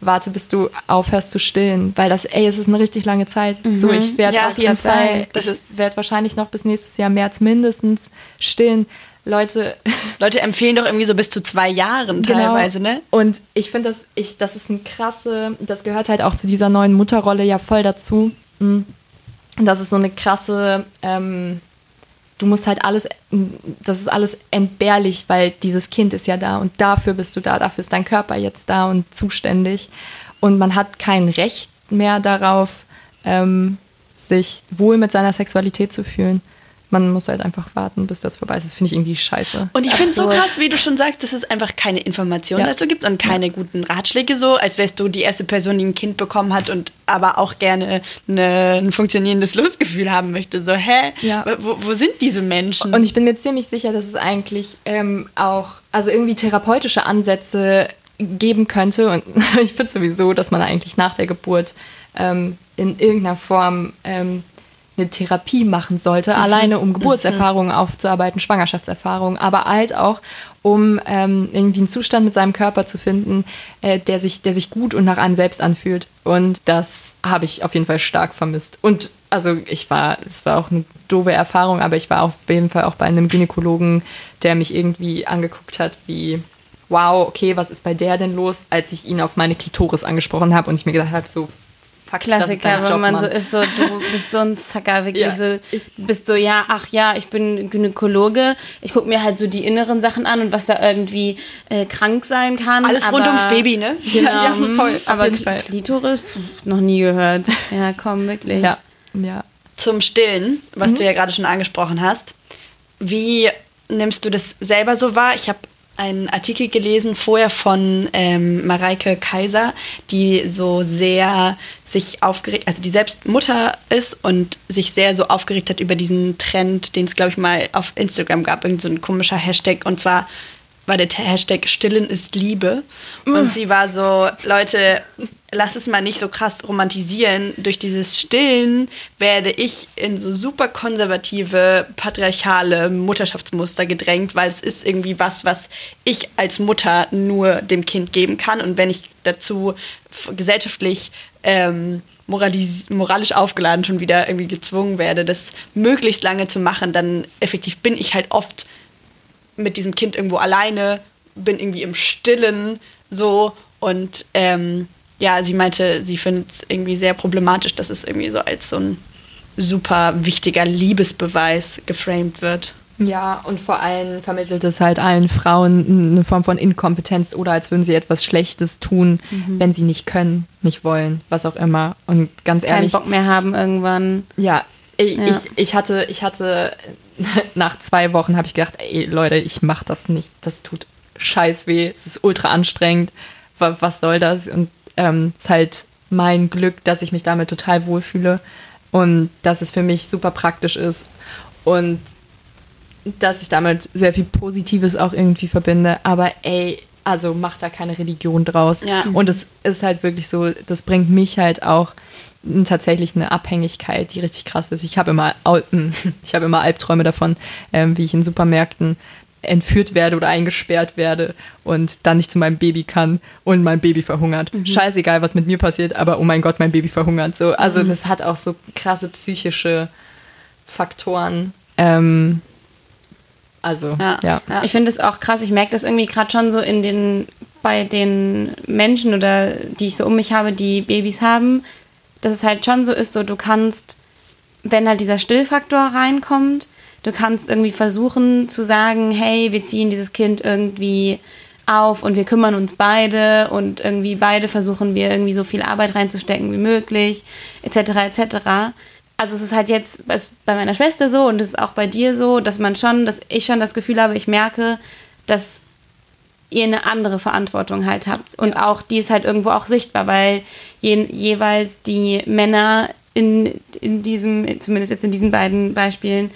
warte, bis du aufhörst zu stillen, weil das, ey, es ist eine richtig lange Zeit. Mhm. So, ich werde ja, auf jeden Fall, ich werde wahrscheinlich noch bis nächstes Jahr März mindestens stillen. Leute. (laughs) Leute empfehlen doch irgendwie so bis zu zwei Jahren genau. teilweise, ne? Und ich finde, das, ich, das ist ein krasse, das gehört halt auch zu dieser neuen Mutterrolle ja voll dazu. Mhm das ist so eine krasse, ähm, du musst halt alles, das ist alles entbehrlich, weil dieses Kind ist ja da und dafür bist du da, dafür ist dein Körper jetzt da und zuständig. Und man hat kein Recht mehr darauf, ähm, sich wohl mit seiner Sexualität zu fühlen man muss halt einfach warten, bis das vorbei ist. Das finde ich irgendwie scheiße. Und ich finde es so krass, wie du schon sagst, dass es einfach keine Informationen ja. dazu gibt und keine ja. guten Ratschläge so, als wärst du die erste Person, die ein Kind bekommen hat und aber auch gerne eine, ein funktionierendes Lustgefühl haben möchte. So, hä? Ja. Wo, wo, sind diese Menschen? Und ich bin mir ziemlich sicher, dass es eigentlich ähm, auch, also irgendwie therapeutische Ansätze geben könnte. Und (laughs) ich finde sowieso, dass man eigentlich nach der Geburt ähm, in irgendeiner Form ähm, eine Therapie machen sollte, mhm. alleine um Geburtserfahrungen mhm. aufzuarbeiten, Schwangerschaftserfahrungen, aber halt auch, um ähm, irgendwie einen Zustand mit seinem Körper zu finden, äh, der, sich, der sich gut und nach einem selbst anfühlt. Und das habe ich auf jeden Fall stark vermisst. Und also ich war, es war auch eine doofe Erfahrung, aber ich war auf jeden Fall auch bei einem Gynäkologen, der mich irgendwie angeguckt hat wie, wow, okay, was ist bei der denn los, als ich ihn auf meine Klitoris angesprochen habe und ich mir gedacht habe, so Fuck, Klassiker, wenn man Mann. so ist, so du bist so ein Zacker, (laughs) wirklich ja. so, bist so, ja, ach ja, ich bin Gynäkologe, ich gucke mir halt so die inneren Sachen an und was da irgendwie äh, krank sein kann. Alles aber, rund ums Baby, ne? (laughs) Genau, ja, voll, aber Klitoris, pff, noch nie gehört. Ja, komm, wirklich. Ja, ja. Zum Stillen, was mhm. du ja gerade schon angesprochen hast, wie nimmst du das selber so wahr? Ich habe einen Artikel gelesen vorher von ähm, Mareike Kaiser, die so sehr sich aufgeregt, also die selbst Mutter ist und sich sehr so aufgeregt hat über diesen Trend, den es glaube ich mal auf Instagram gab, irgend so ein komischer Hashtag und zwar war der Hashtag Stillen ist Liebe. Und sie war so, Leute, lass es mal nicht so krass romantisieren. Durch dieses Stillen werde ich in so super konservative, patriarchale Mutterschaftsmuster gedrängt, weil es ist irgendwie was, was ich als Mutter nur dem Kind geben kann. Und wenn ich dazu gesellschaftlich ähm, moralisch aufgeladen schon wieder irgendwie gezwungen werde, das möglichst lange zu machen, dann effektiv bin ich halt oft mit diesem Kind irgendwo alleine, bin irgendwie im Stillen so und ähm, ja, sie meinte, sie findet es irgendwie sehr problematisch, dass es irgendwie so als so ein super wichtiger Liebesbeweis geframed wird. Ja, und vor allem vermittelt es halt allen Frauen eine Form von Inkompetenz oder als würden sie etwas Schlechtes tun, wenn sie nicht können, nicht wollen, was auch immer. Und ganz Keinen ehrlich, Bock mehr haben irgendwann. ja, ich, Ja. Ich, ich hatte, ich hatte (laughs) nach zwei Wochen habe ich gedacht, ey Leute, ich mach das nicht. Das tut scheiß weh. Es ist ultra anstrengend. Wa- Was soll das? Und ähm, es ist halt mein Glück, dass ich mich damit total wohlfühle und dass es für mich super praktisch ist und dass ich damit sehr viel Positives auch irgendwie verbinde. Aber ey, also mach da keine Religion draus. Ja. Und es ist halt wirklich so, das bringt mich halt auch tatsächlich eine Abhängigkeit, die richtig krass ist. Ich habe immer, (laughs) ich habe immer Albträume davon, ähm, wie ich in Supermärkten entführt werde oder eingesperrt werde und dann nicht zu meinem Baby kann und mein Baby verhungert. Scheißegal, was mit mir passiert, aber oh mein Gott, mein Baby verhungert. So, also das hat auch so krasse psychische Faktoren. Ähm, also, Ja. ja. Ja. Ich finde es auch krass. Ich merke das irgendwie gerade schon so in den, bei den Menschen oder die ich so um mich habe, die Babys haben, dass es halt schon so ist, so du kannst, wenn halt dieser Stillfaktor reinkommt, du kannst irgendwie versuchen zu sagen, hey, wir ziehen dieses Kind irgendwie auf und wir kümmern uns beide und irgendwie beide versuchen wir irgendwie so viel Arbeit reinzustecken wie möglich, etc. etc. Also es ist halt jetzt ist bei meiner Schwester so und es ist auch bei dir so, dass man schon, dass ich schon das Gefühl habe, ich merke, dass ihr eine andere Verantwortung halt habt. Und auch die ist halt irgendwo auch sichtbar, weil je, jeweils die Männer in, in diesem, zumindest jetzt in diesen beiden Beispielen,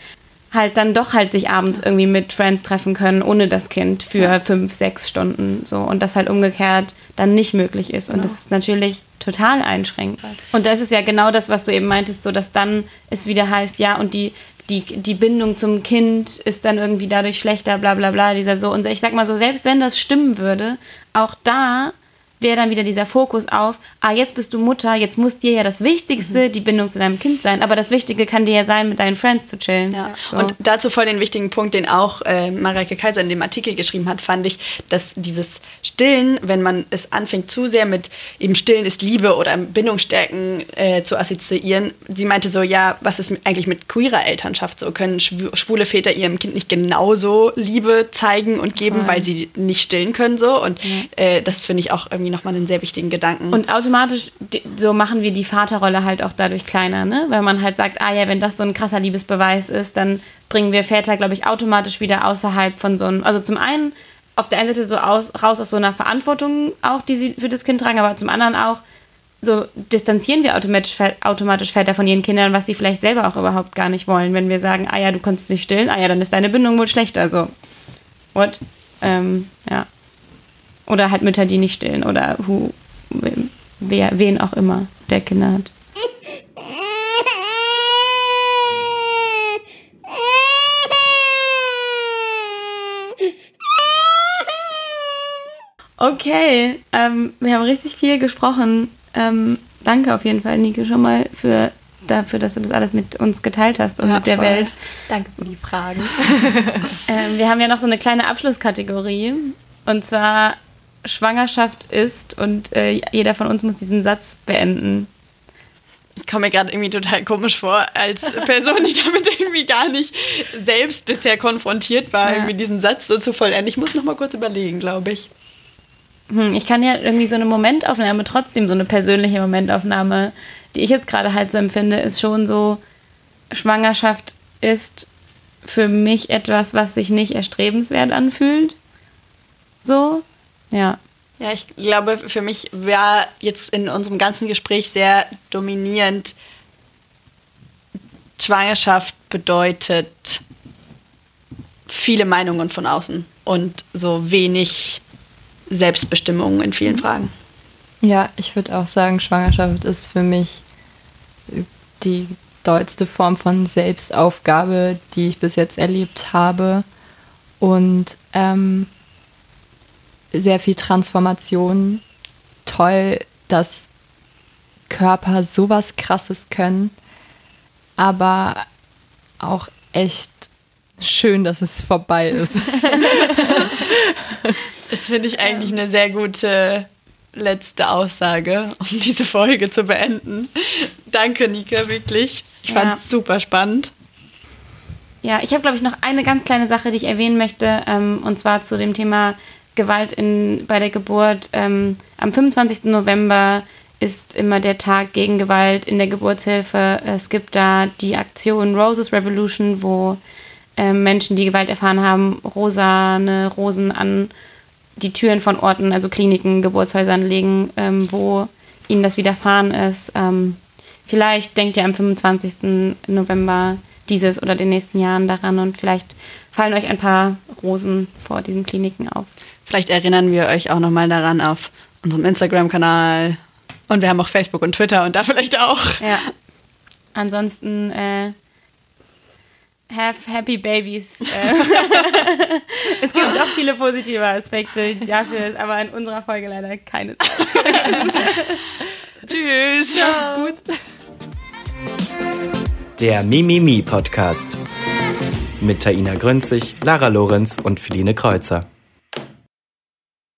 halt dann doch halt sich abends irgendwie mit Friends treffen können, ohne das Kind für fünf, sechs Stunden so. Und das halt umgekehrt dann nicht möglich ist. Und das ist natürlich total einschränkend. Und das ist ja genau das, was du eben meintest, so dass dann es wieder heißt, ja, und die, die, die Bindung zum Kind ist dann irgendwie dadurch schlechter, bla bla bla, dieser so. Und ich sag mal so, selbst wenn das stimmen würde, auch da wäre dann wieder dieser Fokus auf, ah, jetzt bist du Mutter, jetzt muss dir ja das Wichtigste die Bindung zu deinem Kind sein. Aber das Wichtige kann dir ja sein, mit deinen Friends zu chillen. Ja. So. Und dazu voll den wichtigen Punkt, den auch äh, Mareike Kaiser in dem Artikel geschrieben hat, fand ich, dass dieses Stillen, wenn man es anfängt zu sehr mit eben Stillen ist Liebe oder Bindungsstärken äh, zu assoziieren, sie meinte so, ja, was ist eigentlich mit queerer Elternschaft so? Können schwu- schwule Väter ihrem Kind nicht genauso Liebe zeigen und geben, weil sie nicht stillen können so? Und äh, das finde ich auch irgendwie nochmal einen sehr wichtigen Gedanken. Und automatisch, so machen wir die Vaterrolle halt auch dadurch kleiner, ne? Weil man halt sagt, ah ja, wenn das so ein krasser Liebesbeweis ist, dann bringen wir Väter, glaube ich, automatisch wieder außerhalb von so einem, also zum einen auf der einen Seite so aus, raus aus so einer Verantwortung auch, die sie für das Kind tragen, aber zum anderen auch so distanzieren wir automatisch, automatisch Väter von ihren Kindern, was sie vielleicht selber auch überhaupt gar nicht wollen, wenn wir sagen, ah ja, du kannst nicht stillen, ah ja, dann ist deine Bindung wohl schlechter, so. What? Ähm, ja. Oder halt Mütter, die nicht stillen oder who, wer, wen auch immer der Kinder hat. Okay, ähm, wir haben richtig viel gesprochen. Ähm, danke auf jeden Fall, Nike, schon mal für, dafür, dass du das alles mit uns geteilt hast und Ja, mit der voll. Welt. Danke für die Fragen. (laughs) Ähm, wir haben ja noch so eine kleine Abschlusskategorie. Und zwar Schwangerschaft ist und äh, jeder von uns muss diesen Satz beenden. Ich komme mir gerade irgendwie total komisch vor, als Person, die (laughs) damit irgendwie gar nicht selbst bisher konfrontiert war, Ja. irgendwie diesen Satz so zu vollenden. Ich muss noch mal kurz überlegen, glaube ich. Hm, ich kann ja irgendwie so eine Momentaufnahme, trotzdem so eine persönliche Momentaufnahme, die ich jetzt gerade halt so empfinde, ist schon so, Schwangerschaft ist für mich etwas, was sich nicht erstrebenswert anfühlt. So, ja. Ja, ich glaube, für mich war jetzt in unserem ganzen Gespräch sehr dominierend, Schwangerschaft bedeutet viele Meinungen von außen und so wenig Selbstbestimmung in vielen Fragen. Ja, ich würde auch sagen, Schwangerschaft ist für mich die dollste Form von Selbstaufgabe, die ich bis jetzt erlebt habe. Und ähm, sehr viel Transformation. Toll, dass Körper sowas Krasses können. Aber auch echt schön, dass es vorbei ist. (laughs) Das finde ich eigentlich eine sehr gute letzte Aussage, um diese Folge zu beenden. Danke, Nika, wirklich. Ich Ja. fand es super spannend. Ja, ich habe, glaube ich, noch eine ganz kleine Sache, die ich erwähnen möchte, ähm, und zwar zu dem Thema Gewalt in, bei der Geburt. Ähm, am 25. November ist immer der Tag gegen Gewalt in der Geburtshilfe. Es gibt da die Aktion Roses Revolution, wo ähm, Menschen, die Gewalt erfahren haben, rosane Rosen an die Türen von Orten, also Kliniken, Geburtshäusern legen, ähm, wo ihnen das widerfahren ist. Ähm, vielleicht denkt ihr am 25. November dieses oder den nächsten Jahren daran und vielleicht fallen euch ein paar Rosen vor diesen Kliniken auf. Vielleicht erinnern wir euch auch nochmal daran auf unserem Instagram-Kanal. Und wir haben auch Facebook und Twitter und da vielleicht auch. Ja. Ansonsten äh, have happy babies. Äh, (laughs) es gibt auch viele positive Aspekte. Dafür ist aber in unserer Folge leider keine Zeit. (laughs) Tschüss. Ja. gut. Der Mimimi Podcast. Mit Taina Grünzig, Lara Lorenz und Feline Kreuzer.